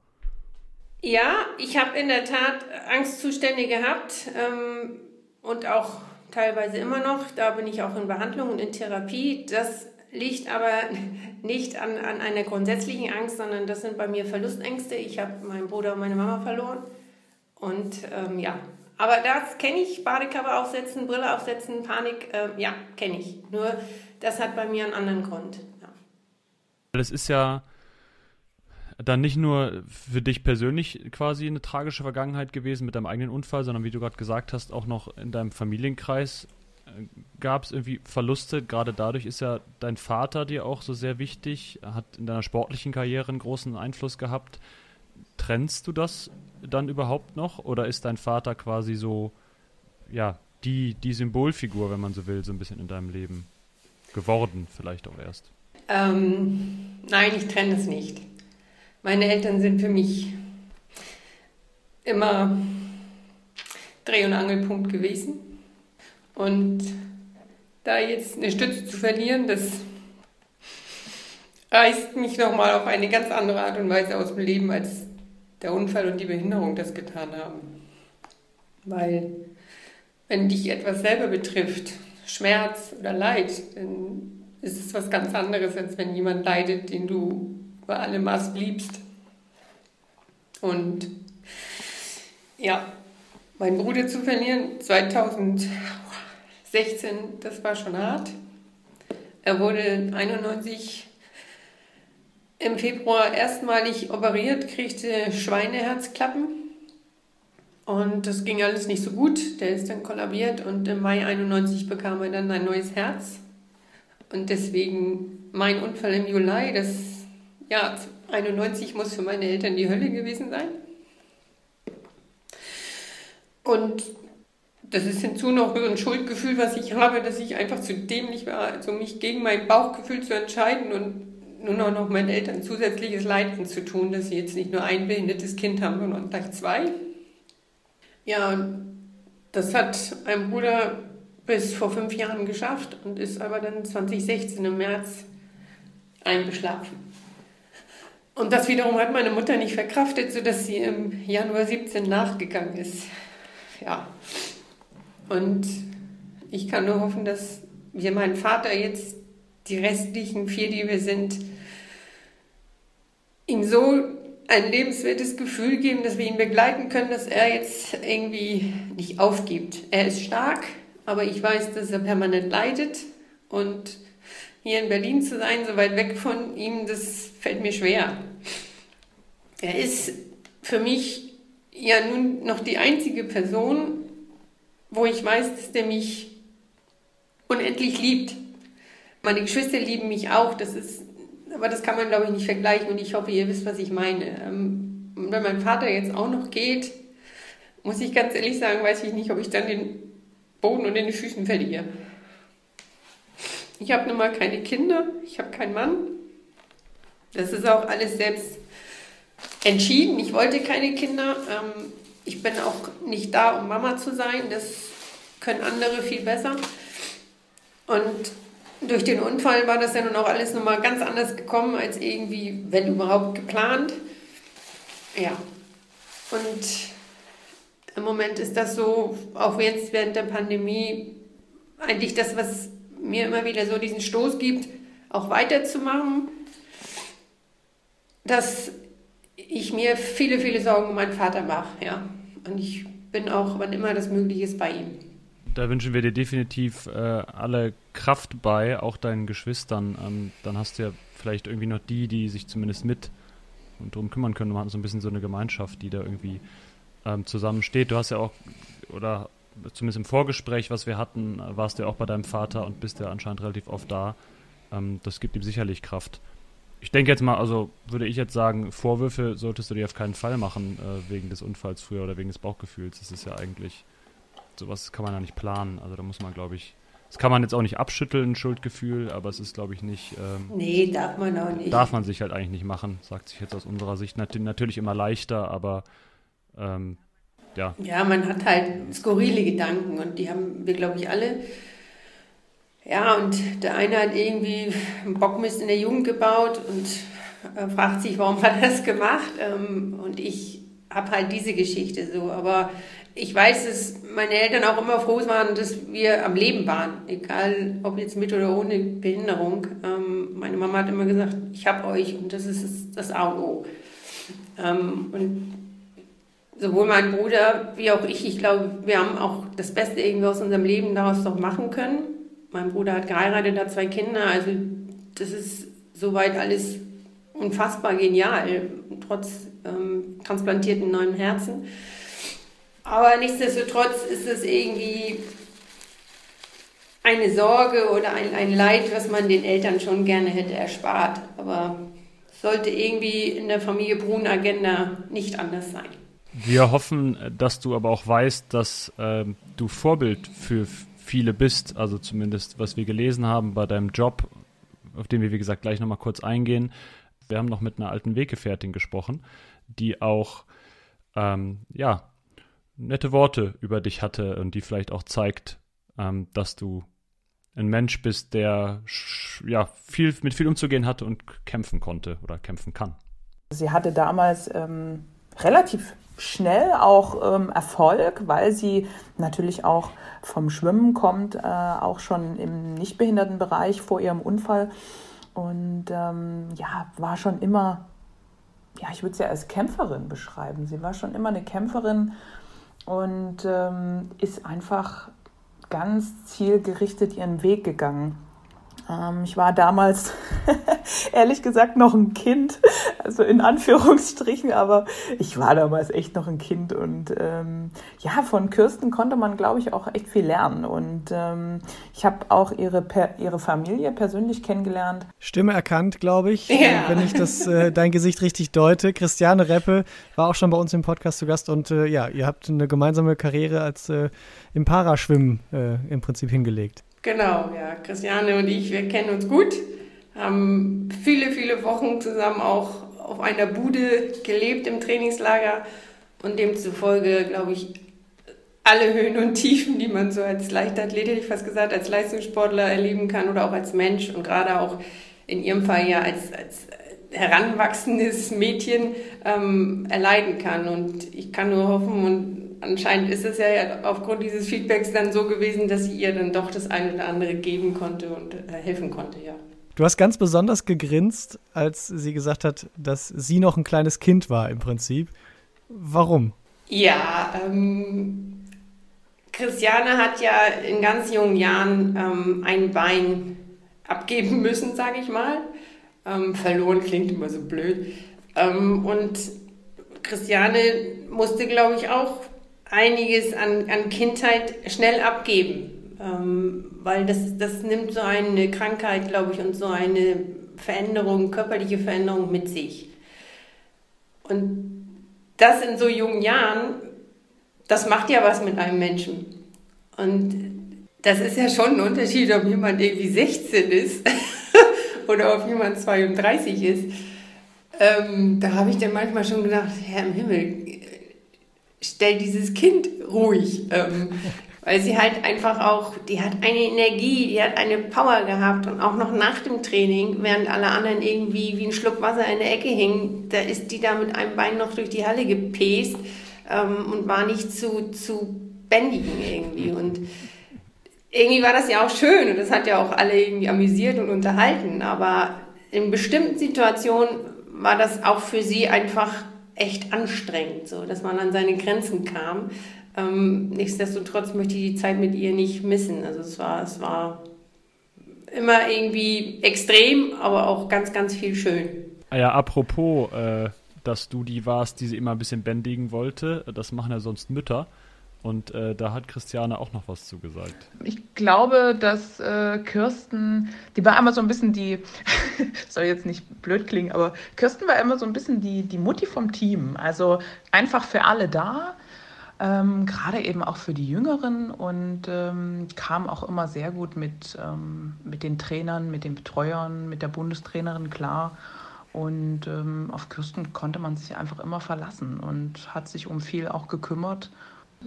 Ja, ich habe in der Tat Angstzustände gehabt ähm, und auch teilweise immer noch. Da bin ich auch in Behandlung und in Therapie. Das liegt aber nicht an, an einer grundsätzlichen Angst, sondern das sind bei mir Verlustängste. Ich habe meinen Bruder und meine Mama verloren. Und ähm, ja, aber das kenne ich, Badekappe aufsetzen, Brille aufsetzen, Panik, äh, ja, kenne ich. Nur das hat bei mir einen anderen Grund. Ja. Das ist ja dann nicht nur für dich persönlich quasi eine tragische Vergangenheit gewesen mit deinem eigenen Unfall, sondern wie du gerade gesagt hast, auch noch in deinem Familienkreis äh, gab es irgendwie Verluste. Gerade dadurch ist ja dein Vater dir auch so sehr wichtig, hat in deiner sportlichen Karriere einen großen Einfluss gehabt. Trennst du das dann überhaupt noch oder ist dein Vater quasi so, ja, die, die Symbolfigur, wenn man so will, so ein bisschen in deinem Leben geworden, vielleicht auch erst? Ähm, nein, ich trenne es nicht. Meine Eltern sind für mich immer Dreh- und Angelpunkt gewesen. Und da jetzt eine Stütze zu verlieren, das reißt mich nochmal auf eine ganz andere Art und Weise aus dem Leben, als der Unfall und die Behinderung das getan haben. Weil wenn dich etwas selber betrifft, Schmerz oder Leid, dann ist es was ganz anderes, als wenn jemand leidet, den du bei allem Maß liebst. Und ja, meinen Bruder zu verlieren, 2016, das war schon hart. Er wurde 91 im Februar erstmalig operiert, kriegte Schweineherzklappen. Und das ging alles nicht so gut. Der ist dann kollabiert und im Mai 91 bekam er dann ein neues Herz. Und deswegen mein Unfall im Juli, das ja, 91 muss für meine Eltern die Hölle gewesen sein. Und das ist hinzu noch so ein Schuldgefühl, was ich habe, dass ich einfach zu dämlich war, also mich gegen mein Bauchgefühl zu entscheiden und nun auch noch meinen Eltern zusätzliches Leid zu tun, dass sie jetzt nicht nur ein behindertes Kind haben, sondern gleich zwei. Ja, das hat mein Bruder bis vor fünf Jahren geschafft und ist aber dann 2016 im März eingeschlafen. Und das wiederum hat meine Mutter nicht verkraftet, sodass sie im Januar 17 nachgegangen ist. Ja. Und ich kann nur hoffen, dass wir meinen Vater jetzt, die restlichen vier, die wir sind, ihm so ein lebenswertes Gefühl geben, dass wir ihn begleiten können, dass er jetzt irgendwie nicht aufgibt. Er ist stark, aber ich weiß, dass er permanent leidet und hier in Berlin zu sein, so weit weg von ihm, das fällt mir schwer. Er ist für mich ja nun noch die einzige Person, wo ich weiß, dass der mich unendlich liebt. Meine Geschwister lieben mich auch, das ist, aber das kann man glaube ich nicht vergleichen und ich hoffe, ihr wisst, was ich meine. Ähm, und wenn mein Vater jetzt auch noch geht, muss ich ganz ehrlich sagen, weiß ich nicht, ob ich dann den Boden unter den Füßen verliere. Ich habe nun mal keine Kinder, ich habe keinen Mann. Das ist auch alles selbst entschieden. Ich wollte keine Kinder. Ähm, ich bin auch nicht da, um Mama zu sein. Das können andere viel besser. Und durch den Unfall war das ja nun auch alles nochmal ganz anders gekommen, als irgendwie, wenn überhaupt, geplant. Ja. Und im Moment ist das so, auch jetzt während der Pandemie, eigentlich das, was mir immer wieder so diesen Stoß gibt, auch weiterzumachen, dass ich mir viele, viele Sorgen um meinen Vater mache, ja. Und ich bin auch, wann immer das möglich ist, bei ihm. Da wünschen wir dir definitiv äh, alle Kraft bei, auch deinen Geschwistern. Ähm, dann hast du ja vielleicht irgendwie noch die, die sich zumindest mit und darum kümmern können. Wir haben so ein bisschen so eine Gemeinschaft, die da irgendwie ähm, zusammensteht. Du hast ja auch, oder zumindest im Vorgespräch, was wir hatten, warst du ja auch bei deinem Vater und bist ja anscheinend relativ oft da. Ähm, das gibt ihm sicherlich Kraft. Ich denke jetzt mal, also würde ich jetzt sagen, Vorwürfe solltest du dir auf keinen Fall machen äh, wegen des Unfalls früher oder wegen des Bauchgefühls. Das ist ja eigentlich, sowas kann man ja nicht planen. Also da muss man, glaube ich, Das kann man jetzt auch nicht abschütteln, ein Schuldgefühl, aber es ist, glaube ich, nicht. Ähm, nee, darf man auch nicht. Darf man sich halt eigentlich nicht machen, sagt sich jetzt aus unserer Sicht. Nat natürlich immer leichter, aber ähm, ja. Ja, man hat halt skurrile Gedanken und die haben wir, glaube ich, alle. Ja, und der eine hat irgendwie einen Bockmist in der Jugend gebaut und äh, fragt sich, warum hat er das gemacht? Ähm, und ich habe halt diese Geschichte so. Aber ich weiß, dass meine Eltern auch immer froh waren, dass wir am Leben waren. Egal, ob jetzt mit oder ohne Behinderung. Ähm, meine Mama hat immer gesagt, ich habe euch und das ist das A und O. Ähm, und sowohl mein Bruder wie auch ich, ich glaube, wir haben auch das Beste irgendwie aus unserem Leben daraus noch machen können. Mein Bruder hat geheiratet, hat zwei Kinder, also das ist soweit alles unfassbar genial, trotz ähm, transplantierten neuen Herzen. Aber nichtsdestotrotz ist es irgendwie eine Sorge oder ein, ein Leid, was man den Eltern schon gerne hätte erspart. Aber sollte irgendwie in der Familie Brun-Agenda nicht anders sein. Wir hoffen, dass du aber auch weißt, dass äh, du Vorbild für viele bist, also zumindest was wir gelesen haben bei deinem Job, auf den wir wie gesagt gleich nochmal kurz eingehen. Wir haben noch mit einer alten Weggefährtin gesprochen, die auch ähm, ja nette Worte über dich hatte und die vielleicht auch zeigt, ähm, dass du ein Mensch bist, der ja viel mit viel umzugehen hatte und kämpfen konnte oder kämpfen kann. Sie hatte damals ähm, relativ schnell auch ähm, Erfolg, weil sie natürlich auch vom Schwimmen kommt, äh, auch schon im Nichtbehindertenbereich vor ihrem Unfall und ähm, ja, war schon immer, ja, ich würde sie ja als Kämpferin beschreiben. Sie war schon immer eine Kämpferin und ähm, ist einfach ganz zielgerichtet ihren Weg gegangen. Ähm, ich war damals, ehrlich gesagt, noch ein Kind, also in Anführungsstrichen, aber ich war damals echt noch ein Kind und ähm, ja, von Kirsten konnte man, glaube ich, auch echt viel lernen und ähm, ich habe auch ihre, ihre Familie persönlich kennengelernt. Stimme erkannt, glaube ich, ja. wenn ich das äh, dein Gesicht richtig deute. Christiane Reppe war auch schon bei uns im Podcast zu Gast und äh, ja, ihr habt eine gemeinsame Karriere als äh, im Paraschwimmen äh, im Prinzip hingelegt. Genau, ja. Christiane und ich, wir kennen uns gut, haben viele, viele Wochen zusammen auch auf einer Bude gelebt im Trainingslager und demzufolge, glaube ich, alle Höhen und Tiefen, die man so als Leichtathlet, hätte ich fast gesagt, als Leistungssportler erleben kann oder auch als Mensch und gerade auch in ihrem Fall ja als, als heranwachsendes Mädchen ähm, erleiden kann. Und ich kann nur hoffen und anscheinend ist es ja aufgrund dieses Feedbacks dann so gewesen, dass sie ihr dann doch das eine oder andere geben konnte und äh, helfen konnte, ja. Du hast ganz besonders gegrinst, als sie gesagt hat, dass sie noch ein kleines Kind war im Prinzip. Warum? Ja, ähm, Christiane hat ja in ganz jungen Jahren ähm, ein Bein abgeben müssen, sage ich mal. Ähm, verloren klingt immer so blöd. Ähm, und Christiane musste, glaube ich, auch einiges an, an Kindheit schnell abgeben, ähm, weil das, das nimmt so eine Krankheit, glaube ich, und so eine Veränderung, körperliche Veränderung mit sich. Und das in so jungen Jahren, das macht ja was mit einem Menschen. Und das ist ja schon ein Unterschied, ob jemand irgendwie 16 ist oder ob jemand 32 ist. Ähm, da habe ich dann manchmal schon gedacht, Herr im Himmel, stell dieses Kind ruhig. Ähm, weil sie halt einfach auch, die hat eine Energie, die hat eine Power gehabt und auch noch nach dem Training, während alle anderen irgendwie wie ein Schluck Wasser in der Ecke hingen, da ist die da mit einem Bein noch durch die Halle gepest ähm, und war nicht zu, zu bändigen irgendwie. Und irgendwie war das ja auch schön und das hat ja auch alle irgendwie amüsiert und unterhalten, aber in bestimmten Situationen war das auch für sie einfach echt anstrengend, so dass man an seine Grenzen kam. Ähm, nichtsdestotrotz möchte ich die Zeit mit ihr nicht missen. Also es war, es war immer irgendwie extrem, aber auch ganz, ganz viel schön. Ah ja, apropos, äh, dass du die warst, die sie immer ein bisschen bändigen wollte, das machen ja sonst Mütter. Und äh, da hat Christiane auch noch was zugesagt. Ich glaube, dass äh, Kirsten, die war immer so ein bisschen die, soll jetzt nicht blöd klingen, aber Kirsten war immer so ein bisschen die, die Mutti vom Team. Also einfach für alle da. ähm, gerade eben auch für die Jüngeren und ähm, kam auch immer sehr gut mit, ähm, mit den Trainern, mit den Betreuern, mit der Bundestrainerin klar. Und ähm, auf Kirsten konnte man sich einfach immer verlassen und hat sich um viel auch gekümmert.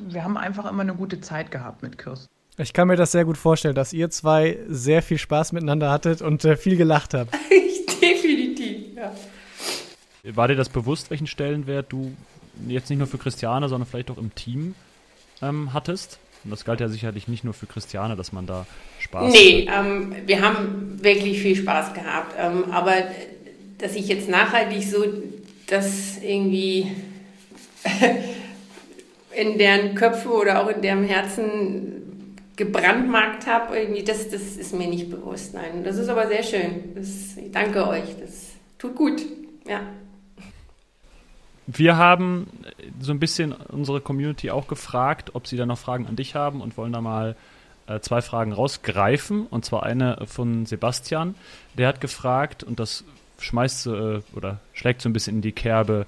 Wir haben einfach immer eine gute Zeit gehabt mit Kirsten. Ich kann mir das sehr gut vorstellen, dass ihr zwei sehr viel Spaß miteinander hattet und äh, viel gelacht habt. Definitiv, ja. War dir das bewusst, welchen Stellenwert du jetzt nicht nur für Christiane, sondern vielleicht auch im Team ähm, hattest? Und das galt ja sicherlich nicht nur für Christiane, dass man da Spaß Nee, ähm, wir haben wirklich viel Spaß gehabt. Ähm, aber dass ich jetzt nachhaltig so das irgendwie in deren Köpfe oder auch in deren Herzen gebrandmarkt habe, irgendwie das, das ist mir nicht bewusst. Nein, das ist aber sehr schön. Das, ich danke euch. Das tut gut. Ja. Wir haben so ein bisschen unsere Community auch gefragt, ob sie da noch Fragen an dich haben und wollen da mal äh, zwei Fragen rausgreifen. Und zwar eine von Sebastian. Der hat gefragt, und das schmeißt äh, oder schlägt so ein bisschen in die Kerbe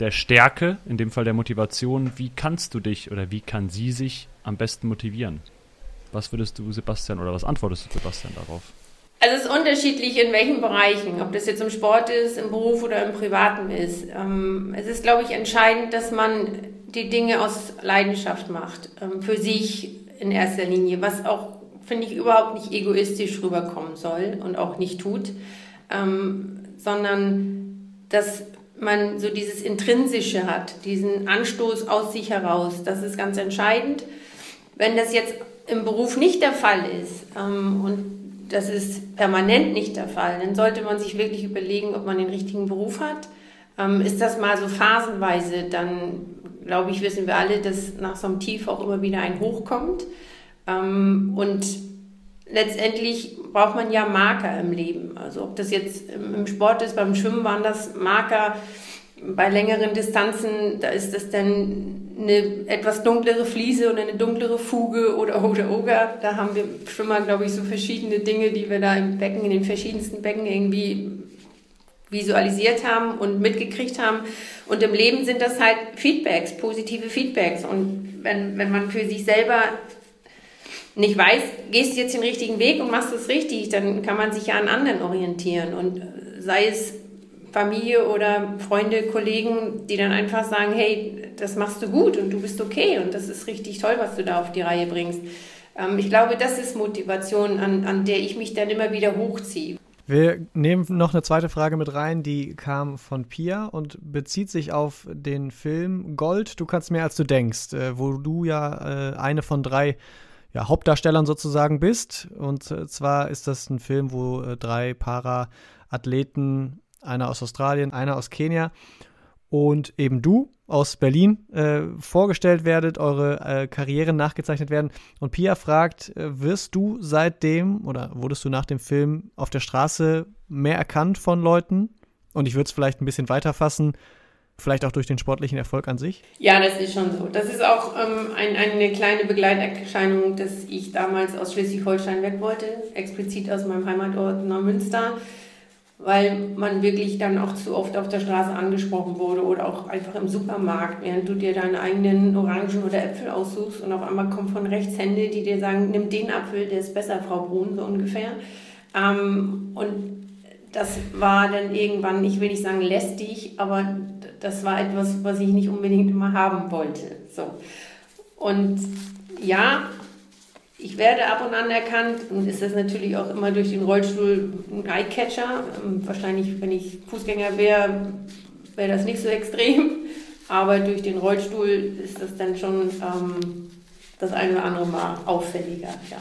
der Stärke, in dem Fall der Motivation. Wie kannst du dich oder wie kann sie sich am besten motivieren? Was würdest du Sebastian oder was antwortest du Sebastian darauf? Also es ist unterschiedlich in welchen Bereichen, ob das jetzt im Sport ist, im Beruf oder im Privaten ist. Ähm, es ist, glaube ich, entscheidend, dass man die Dinge aus Leidenschaft macht, ähm, für sich in erster Linie, was auch, finde ich, überhaupt nicht egoistisch rüberkommen soll und auch nicht tut, ähm, sondern dass man so dieses Intrinsische hat, diesen Anstoß aus sich heraus. Das ist ganz entscheidend. Wenn das jetzt im Beruf nicht der Fall ist ähm, und das ist permanent nicht der Fall, dann sollte man sich wirklich überlegen, ob man den richtigen Beruf hat. Ähm, ist das mal so phasenweise, dann glaube ich, wissen wir alle, dass nach so einem Tief auch immer wieder ein Hoch kommt. Ähm, und letztendlich braucht man ja Marker im Leben. Also ob das jetzt im Sport ist, beim Schwimmen waren das Marker, bei längeren Distanzen, da ist das dann eine etwas dunklere Fliese oder eine dunklere Fuge oder oder oder. Da haben wir Schwimmer, glaube ich, so verschiedene Dinge, die wir da im Becken, in den verschiedensten Becken irgendwie visualisiert haben und mitgekriegt haben. Und im Leben sind das halt Feedbacks, positive Feedbacks. Und wenn, wenn man für sich selber nicht weiß, gehst du jetzt den richtigen Weg und machst es richtig, dann kann man sich ja an anderen orientieren. Und sei es Familie oder Freunde, Kollegen, die dann einfach sagen, hey, das machst du gut und du bist okay und das ist richtig toll, was du da auf die Reihe bringst. Ähm, ich glaube, das ist Motivation, an, an der ich mich dann immer wieder hochziehe. Wir nehmen noch eine zweite Frage mit rein, die kam von Pia und bezieht sich auf den Film Gold, du kannst mehr als du denkst, äh, wo du ja äh, eine von drei ja, Hauptdarstellern sozusagen bist. Und äh, zwar ist das ein Film, wo drei Para-Athleten einer aus Australien, einer aus Kenia und eben du aus Berlin äh, vorgestellt werdet, eure äh, Karrieren nachgezeichnet werden. Und Pia fragt, äh, wirst du seitdem oder wurdest du nach dem Film auf der Straße mehr erkannt von Leuten? Und ich würde es vielleicht ein bisschen weiter fassen, vielleicht auch durch den sportlichen Erfolg an sich? Ja, das ist schon so. Das ist auch ähm, ein, eine kleine Begleiterscheinung, dass ich damals aus Schleswig-Holstein weg wollte, explizit aus meinem Heimatort Neumünster weil man wirklich dann auch zu oft auf der Straße angesprochen wurde oder auch einfach im Supermarkt, während du dir deine eigenen Orangen oder Äpfel aussuchst und auf einmal kommt von rechts Hände, die dir sagen, nimm den Apfel, der ist besser, Frau Brun, so ungefähr. Ähm, und das war dann irgendwann, ich will nicht sagen lästig, aber das war etwas, was ich nicht unbedingt immer haben wollte. So. Und ja, ich werde ab und an erkannt und ist das natürlich auch immer durch den Rollstuhl ein Eyecatcher. Ähm, wahrscheinlich, wenn ich Fußgänger wäre, wäre das nicht so extrem. Aber durch den Rollstuhl ist das dann schon ähm, das eine oder andere Mal auffälliger. Ja.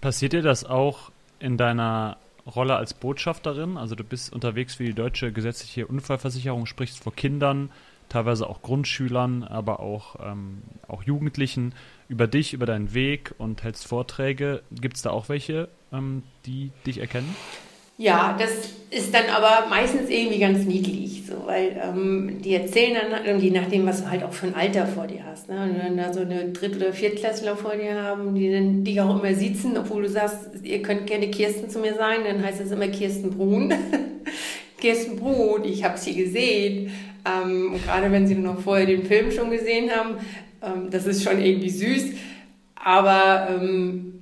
Passiert dir das auch in deiner Rolle als Botschafterin? Also du bist unterwegs für die deutsche gesetzliche Unfallversicherung, sprichst vor Kindern, teilweise auch Grundschülern, aber auch, ähm, auch Jugendlichen über dich, über deinen Weg und hältst Vorträge. Gibt es da auch welche, ähm, die dich erkennen? Ja, das ist dann aber meistens irgendwie ganz niedlich, so, weil ähm, die erzählen dann irgendwie nachdem, was du halt auch für ein Alter vor dir hast. Ne? Und wenn da so eine Dritt- oder Viertklässler vor dir haben, die dann dich auch immer sitzen, obwohl du sagst, ihr könnt gerne Kirsten zu mir sein, dann heißt es immer Kirsten Brun. Kirsten Brun, ich habe sie gesehen. Ähm, gerade wenn sie noch vorher den Film schon gesehen haben, ähm, das ist schon irgendwie süß. Aber ähm,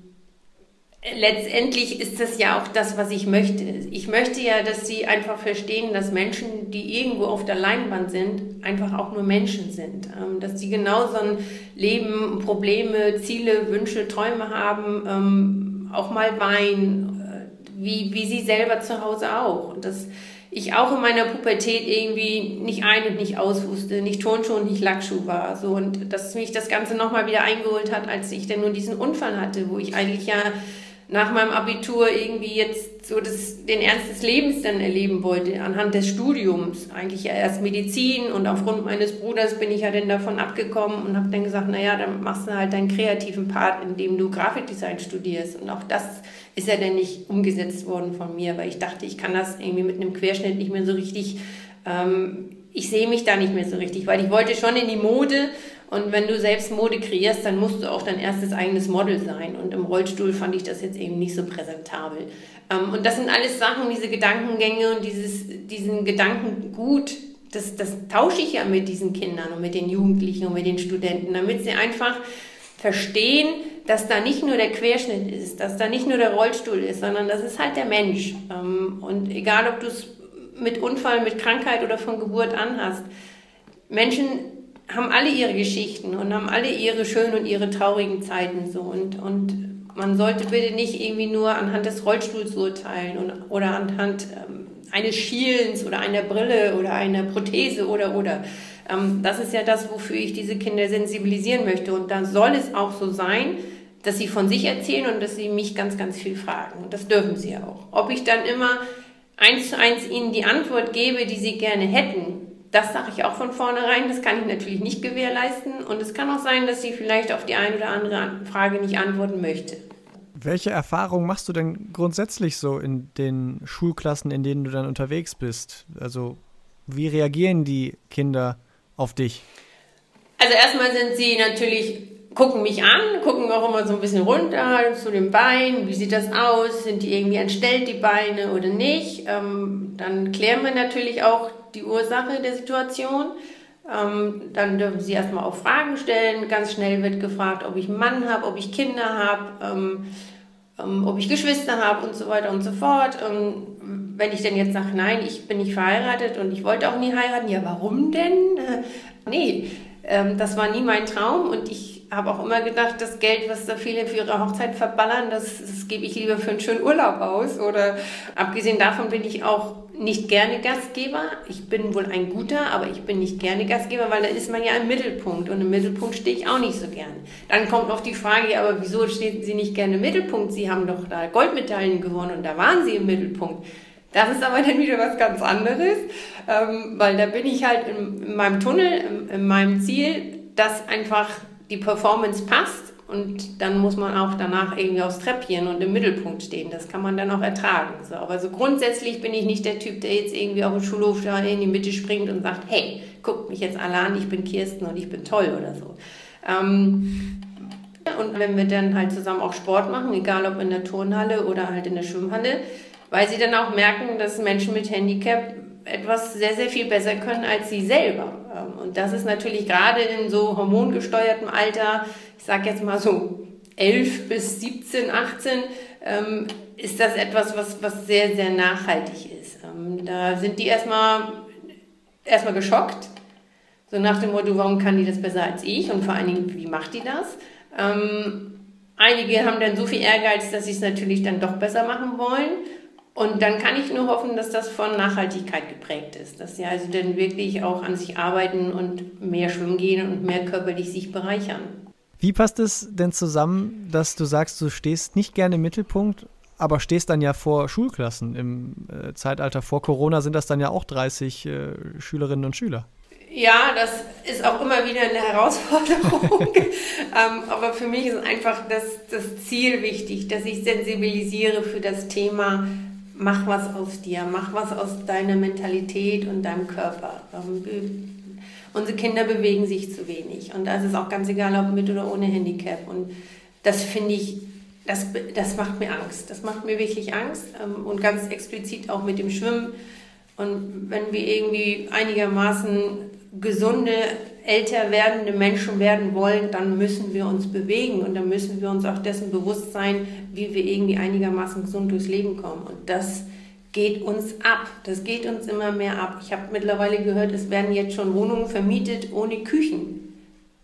letztendlich ist das ja auch das, was ich möchte. Ich möchte ja, dass sie einfach verstehen, dass Menschen, die irgendwo auf der Leinwand sind, einfach auch nur Menschen sind. Ähm, dass sie genauso ein Leben, Probleme, Ziele, Wünsche, Träume haben, ähm, auch mal weinen, äh, wie, wie sie selber zu Hause auch. Und das ich auch in meiner Pubertät irgendwie nicht ein- und nicht aus wusste, nicht Turnschuh und nicht Lackschuh war. So, und dass mich das Ganze nochmal wieder eingeholt hat, als ich dann nur diesen Unfall hatte, wo ich eigentlich ja nach meinem Abitur irgendwie jetzt so das, den Ernst des Lebens dann erleben wollte, anhand des Studiums. Eigentlich ja erst Medizin und aufgrund meines Bruders bin ich ja dann davon abgekommen und habe dann gesagt, naja, dann machst du halt deinen kreativen Part, indem du Grafikdesign studierst. Und auch das ist ja dann nicht umgesetzt worden von mir, weil ich dachte, ich kann das irgendwie mit einem Querschnitt nicht mehr so richtig, ähm, ich sehe mich da nicht mehr so richtig, weil ich wollte schon in die Mode und wenn du selbst Mode kreierst, dann musst du auch dein erstes eigenes Model sein. Und im Rollstuhl fand ich das jetzt eben nicht so präsentabel. Ähm, und das sind alles Sachen, diese Gedankengänge und dieses, diesen Gedankengut, das, das tausche ich ja mit diesen Kindern und mit den Jugendlichen und mit den Studenten, damit sie einfach verstehen, dass da nicht nur der Querschnitt ist, dass da nicht nur der Rollstuhl ist, sondern das ist halt der Mensch. Ähm, und egal, ob du es mit Unfall, mit Krankheit oder von Geburt an hast, Menschen haben alle ihre Geschichten und haben alle ihre schönen und ihre traurigen Zeiten so und, und man sollte bitte nicht irgendwie nur anhand des Rollstuhls urteilen und, oder anhand ähm, eines Schielens oder einer Brille oder einer Prothese oder oder. Ähm, das ist ja das, wofür ich diese Kinder sensibilisieren möchte und da soll es auch so sein, dass sie von sich erzählen und dass sie mich ganz, ganz viel fragen. Und das dürfen sie auch. Ob ich dann immer eins zu eins ihnen die Antwort gebe, die sie gerne hätten, das sage ich auch von vornherein, das kann ich natürlich nicht gewährleisten. Und es kann auch sein, dass sie vielleicht auf die eine oder andere Frage nicht antworten möchte. Welche Erfahrungen machst du denn grundsätzlich so in den Schulklassen, in denen du dann unterwegs bist? Also wie reagieren die Kinder auf dich? Also erstmal sind sie natürlich, gucken mich an, gucken auch immer so ein bisschen runter zu den Beinen, wie sieht das aus, sind die irgendwie entstellt, die Beine oder nicht. Ähm, dann klären wir natürlich auch die Ursache der Situation. Ähm, dann dürfen sie erstmal auch Fragen stellen. Ganz schnell wird gefragt, ob ich einen Mann habe, ob ich Kinder habe, ähm, ähm, ob ich Geschwister habe und so weiter und so fort. Ähm, wenn ich denn jetzt sage, nein, ich bin nicht verheiratet und ich wollte auch nie heiraten, ja, warum denn? Äh, nee, ähm, das war nie mein Traum und ich habe auch immer gedacht, das Geld, was da viele für ihre Hochzeit verballern, das, das gebe ich lieber für einen schönen Urlaub aus. Oder abgesehen davon bin ich auch nicht gerne Gastgeber. Ich bin wohl ein guter, aber ich bin nicht gerne Gastgeber, weil da ist man ja im Mittelpunkt und im Mittelpunkt stehe ich auch nicht so gerne. Dann kommt noch die Frage, aber wieso stehen Sie nicht gerne im Mittelpunkt? Sie haben doch da Goldmedaillen gewonnen und da waren Sie im Mittelpunkt. Das ist aber dann wieder was ganz anderes, ähm, weil da bin ich halt in, in meinem Tunnel, in, in meinem Ziel, dass einfach die Performance passt und dann muss man auch danach irgendwie aufs Treppchen und im Mittelpunkt stehen. Das kann man dann auch ertragen. So, aber so grundsätzlich bin ich nicht der Typ, der jetzt irgendwie auf dem Schulhof da in die Mitte springt und sagt, hey, guckt mich jetzt alle an, ich bin Kirsten und ich bin toll oder so. Ähm, und wenn wir dann halt zusammen auch Sport machen, egal ob in der Turnhalle oder halt in der Schwimmhalle, weil sie dann auch merken, dass Menschen mit Handicap etwas sehr, sehr viel besser können als sie selber. Ähm, und das ist natürlich gerade in so hormongesteuertem Alter, ich sage jetzt mal so 11 bis 17, 18, ähm, ist das etwas, was, was sehr, sehr nachhaltig ist. Ähm, da sind die erstmal, erstmal geschockt, so nach dem Motto, warum kann die das besser als ich und vor allen Dingen, wie macht die das? einige haben dann so viel Ehrgeiz, dass sie es natürlich dann doch besser machen wollen. Und dann kann ich nur hoffen, dass das von Nachhaltigkeit geprägt ist, dass sie also dann wirklich auch an sich arbeiten und mehr schwimmen gehen und mehr körperlich sich bereichern. Wie passt es denn zusammen, dass du sagst, du stehst nicht gerne im Mittelpunkt, aber stehst dann ja vor Schulklassen? Im äh, Zeitalter vor Corona sind das dann ja auch 30 äh, Schülerinnen und Schüler. Ja, das ist auch immer wieder eine Herausforderung. ähm, aber für mich ist einfach das, das Ziel wichtig, dass ich sensibilisiere für das Thema mach was aus dir, mach was aus deiner Mentalität und deinem Körper. Ähm, unsere Kinder bewegen sich zu wenig und da ist auch ganz egal, ob mit oder ohne Handicap. Und das finde ich, das, das macht mir Angst. Das macht mir wirklich Angst ähm, und ganz explizit auch mit dem Schwimmen. Und wenn wir irgendwie einigermaßen gesunde, älter werdende Menschen werden wollen, dann müssen wir uns bewegen und dann müssen wir uns auch dessen bewusst sein, wie wir irgendwie einigermaßen gesund durchs Leben kommen. Und das geht uns ab. Das geht uns immer mehr ab. Ich habe mittlerweile gehört, es werden jetzt schon Wohnungen vermietet ohne Küchen.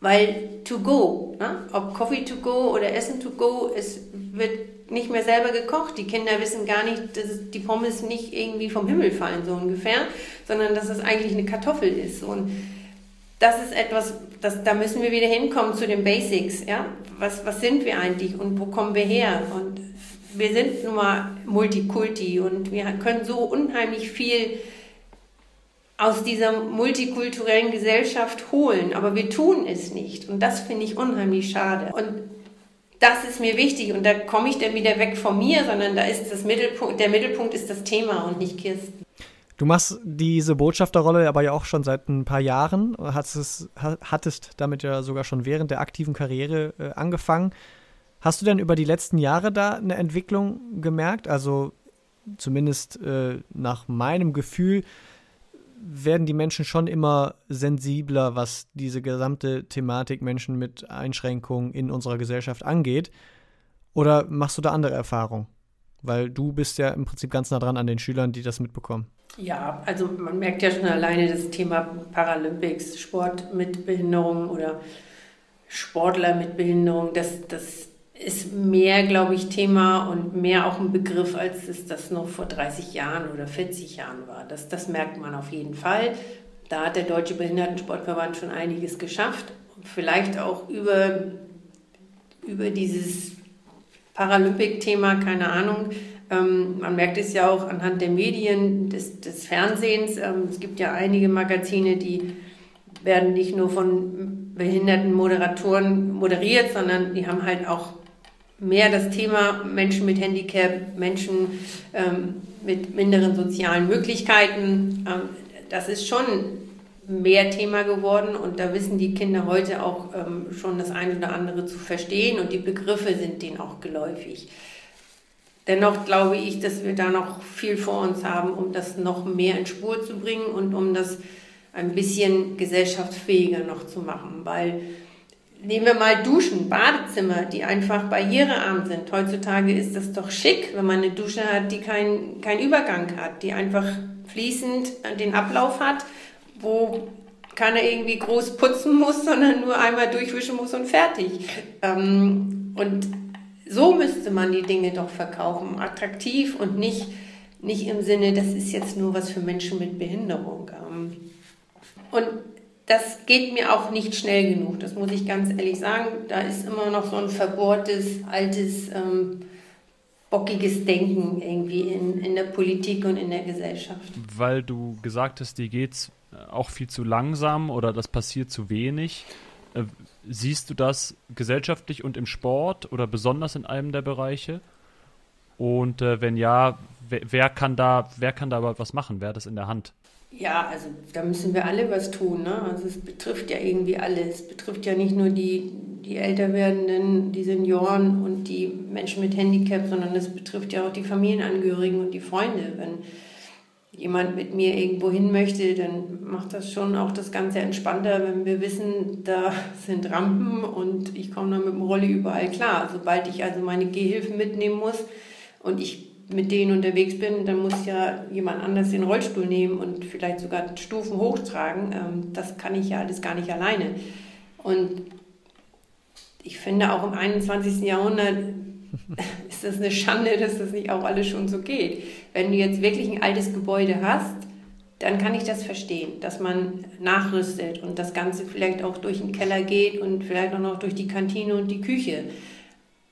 Weil to go, ne? ob Coffee to go oder Essen to go, es wird nicht mehr selber gekocht. Die Kinder wissen gar nicht, dass die Pommes nicht irgendwie vom Himmel fallen, so ungefähr, sondern dass es eigentlich eine Kartoffel ist. Und das ist etwas, das, da müssen wir wieder hinkommen zu den Basics. Ja? Was, was sind wir eigentlich und wo kommen wir her? Und wir sind nun mal Multikulti und wir können so unheimlich viel aus dieser multikulturellen Gesellschaft holen, aber wir tun es nicht. Und das finde ich unheimlich schade. Und das ist mir wichtig und da komme ich dann wieder weg von mir, sondern da ist das Mittelpunkt, der Mittelpunkt ist das Thema und nicht Kirsten. Du machst diese Botschafterrolle aber ja auch schon seit ein paar Jahren, hattest, hattest damit ja sogar schon während der aktiven Karriere äh, angefangen. Hast du denn über die letzten Jahre da eine Entwicklung gemerkt? Also zumindest äh, nach meinem Gefühl werden die Menschen schon immer sensibler, was diese gesamte Thematik Menschen mit Einschränkungen in unserer Gesellschaft angeht. Oder machst du da andere Erfahrungen? Weil du bist ja im Prinzip ganz nah dran an den Schülern, die das mitbekommen. Ja, also man merkt ja schon alleine das Thema Paralympics, Sport mit Behinderung oder Sportler mit Behinderung, das, das ist mehr, glaube ich, Thema und mehr auch ein Begriff, als es das noch vor 30 Jahren oder 40 Jahren war. Das, das merkt man auf jeden Fall. Da hat der Deutsche Behindertensportverband schon einiges geschafft. Vielleicht auch über, über dieses Paralympic-Thema, keine Ahnung. Ähm, man merkt es ja auch anhand der Medien, des, des Fernsehens. Ähm, es gibt ja einige Magazine, die werden nicht nur von behinderten Moderatoren moderiert, sondern die haben halt auch mehr das Thema Menschen mit Handicap, Menschen ähm, mit minderen sozialen Möglichkeiten. Ähm, das ist schon mehr Thema geworden und da wissen die Kinder heute auch ähm, schon das eine oder andere zu verstehen und die Begriffe sind denen auch geläufig. Dennoch glaube ich, dass wir da noch viel vor uns haben, um das noch mehr in Spur zu bringen und um das ein bisschen gesellschaftsfähiger noch zu machen, weil Nehmen wir mal Duschen, Badezimmer, die einfach barrierearm sind. Heutzutage ist das doch schick, wenn man eine Dusche hat, die keinen kein Übergang hat, die einfach fließend den Ablauf hat, wo keiner irgendwie groß putzen muss, sondern nur einmal durchwischen muss und fertig. Ähm, und so müsste man die Dinge doch verkaufen, attraktiv und nicht, nicht im Sinne, das ist jetzt nur was für Menschen mit Behinderung. Ähm, und das geht mir auch nicht schnell genug, das muss ich ganz ehrlich sagen. Da ist immer noch so ein verbohrtes, altes, ähm, bockiges Denken irgendwie in, in der Politik und in der Gesellschaft. Weil du gesagt hast, dir geht es äh, auch viel zu langsam oder das passiert zu wenig. Siehst du das gesellschaftlich und im Sport oder besonders in einem der Bereiche? Und äh, wenn ja, wer, wer, kann da, wer kann da überhaupt was machen? Wer hat das in der Hand? Ja, also da müssen wir alle was tun. Ne? Also es betrifft ja irgendwie alles. Es betrifft ja nicht nur die, die älter werdenden, die Senioren und die Menschen mit Handicap, sondern es betrifft ja auch die Familienangehörigen und die Freunde. Wenn jemand mit mir irgendwo hin möchte, dann macht das schon auch das Ganze entspannter, wenn wir wissen, da sind Rampen und ich komme dann mit dem Rolli überall klar. Sobald ich also meine Gehhilfen mitnehmen muss und ich mit denen unterwegs bin, dann muss ja jemand anders den Rollstuhl nehmen und vielleicht sogar Stufen hochtragen. Ähm, das kann ich ja alles gar nicht alleine. Und ich finde auch im 21. Jahrhundert ist das eine Schande, dass das nicht auch alles schon so geht. Wenn du jetzt wirklich ein altes Gebäude hast, dann kann ich das verstehen, dass man nachrüstet und das Ganze vielleicht auch durch den Keller geht und vielleicht auch noch durch die Kantine und die Küche.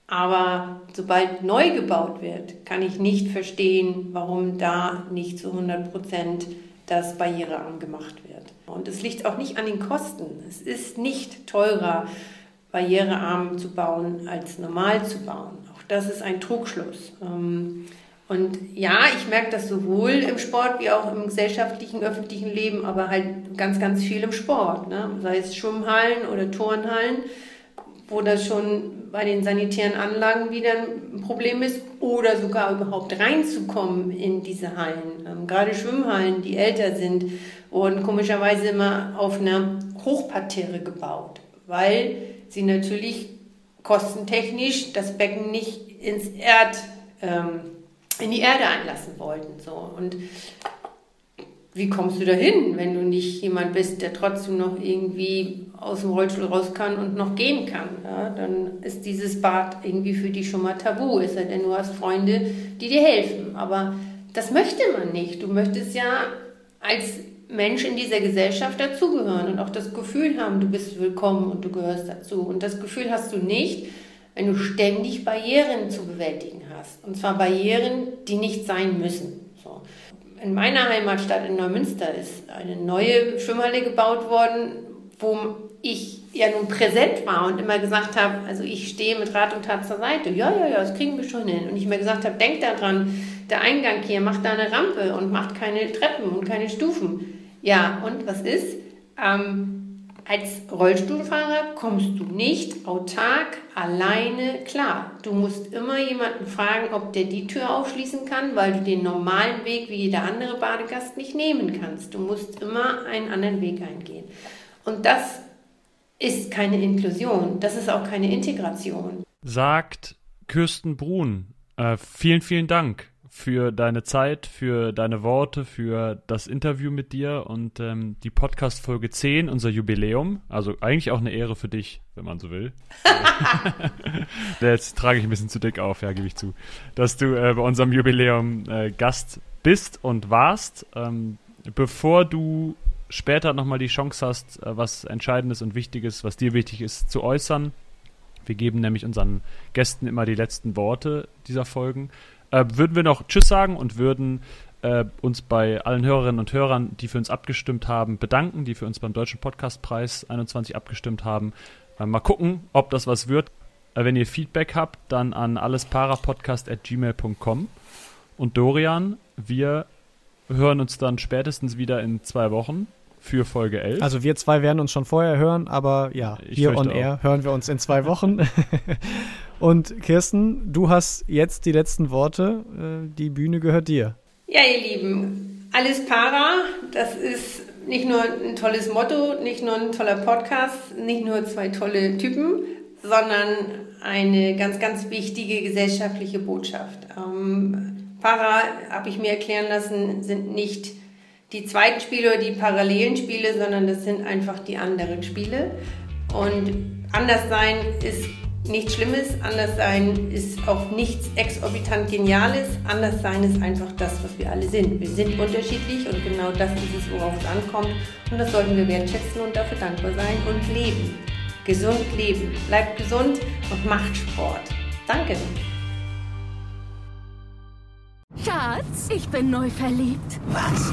Aber sobald neu gebaut wird, kann ich nicht verstehen, warum da nicht zu 100 Prozent das barrierearm gemacht wird. Und es liegt auch nicht an den Kosten. Es ist nicht teurer, barrierearm zu bauen, als normal zu bauen. Das ist ein Trugschluss. Ähm, und ja, ich merke das sowohl im Sport wie auch im gesellschaftlichen, öffentlichen Leben, aber halt ganz, ganz viel im Sport. Ne? Sei es Schwimmhallen oder Turnhallen wo das schon bei den sanitären Anlagen wieder ein Problem ist oder sogar überhaupt reinzukommen in diese Hallen. Ähm, gerade Schwimmhallen, die älter sind, wurden komischerweise immer auf einer Hochparterre gebaut, weil sie natürlich kostentechnisch das Becken nicht ins Erd, ähm, in die Erde einlassen wollten. So. Und wie kommst du dahin, wenn du nicht jemand bist, der trotzdem noch irgendwie aus dem Rollstuhl raus kann und noch gehen kann? Ja? Dann ist dieses Bad irgendwie für dich schon mal tabu, ist ja denn du hast Freunde, die dir helfen. Aber das möchte man nicht. Du möchtest ja als Mensch in dieser Gesellschaft dazugehören und auch das Gefühl haben, du bist willkommen und du gehörst dazu. Und das Gefühl hast du nicht, wenn du ständig Barrieren zu bewältigen hast. Und zwar Barrieren, die nicht sein müssen in meiner Heimatstadt in Neumünster ist eine neue Schwimmhalle gebaut worden, wo ich ja nun präsent war und immer gesagt habe, also ich stehe mit Rat und Tat zur Seite. Ja, ja, ja, das kriegen wir schon hin. Und ich mir gesagt habe, denk daran, der Eingang hier macht da eine Rampe und macht keine Treppen und keine Stufen. Ja, und was ist? Ähm, als Rollstuhlfahrer kommst du nicht autark alleine klar. Du musst immer jemanden fragen, ob der die Tür aufschließen kann, weil du den normalen Weg wie jeder andere Badegast nicht nehmen kannst. Du musst immer einen anderen Weg eingehen. Und das ist keine Inklusion, das ist auch keine Integration. Sagt Kirsten Brun. Äh, vielen, vielen Dank für deine Zeit, für deine Worte, für das Interview mit dir und ähm, die Podcast-Folge 10, unser Jubiläum. Also eigentlich auch eine Ehre für dich, wenn man so will. Jetzt trage ich ein bisschen zu dick auf, ja, gebe ich zu. Dass du äh, bei unserem Jubiläum äh, Gast bist und warst. Ähm, bevor du später nochmal die Chance hast, äh, was Entscheidendes und Wichtiges, was dir wichtig ist, zu äußern. Wir geben nämlich unseren Gästen immer die letzten Worte dieser Folgen äh, würden wir noch Tschüss sagen und würden äh, uns bei allen Hörerinnen und Hörern, die für uns abgestimmt haben, bedanken, die für uns beim Deutschen Podcastpreis 21 abgestimmt haben. Äh, mal gucken, ob das was wird. Äh, wenn ihr Feedback habt, dann an allesparapodcast.gmail.com. Und Dorian, wir hören uns dann spätestens wieder in zwei Wochen für Folge 11. Also wir zwei werden uns schon vorher hören, aber ja, ich hier on air hören wir uns in zwei Wochen. Und Kirsten, du hast jetzt die letzten Worte. Äh, die Bühne gehört dir. Ja, ihr Lieben, alles para. Das ist nicht nur ein tolles Motto, nicht nur ein toller Podcast, nicht nur zwei tolle Typen, sondern eine ganz, ganz wichtige gesellschaftliche Botschaft. Ähm, para, habe ich mir erklären lassen, sind nicht die zweiten Spiele oder die parallelen Spiele, sondern das sind einfach die anderen Spiele. Und anders sein ist nichts Schlimmes, anders sein ist auch nichts exorbitant Geniales, anders sein ist einfach das, was wir alle sind. Wir sind unterschiedlich und genau das ist es, worauf es ankommt. Und das sollten wir wertschätzen und dafür dankbar sein und leben. Gesund leben. Bleibt gesund und macht Sport. Danke. Schatz, ich bin neu verliebt. Was?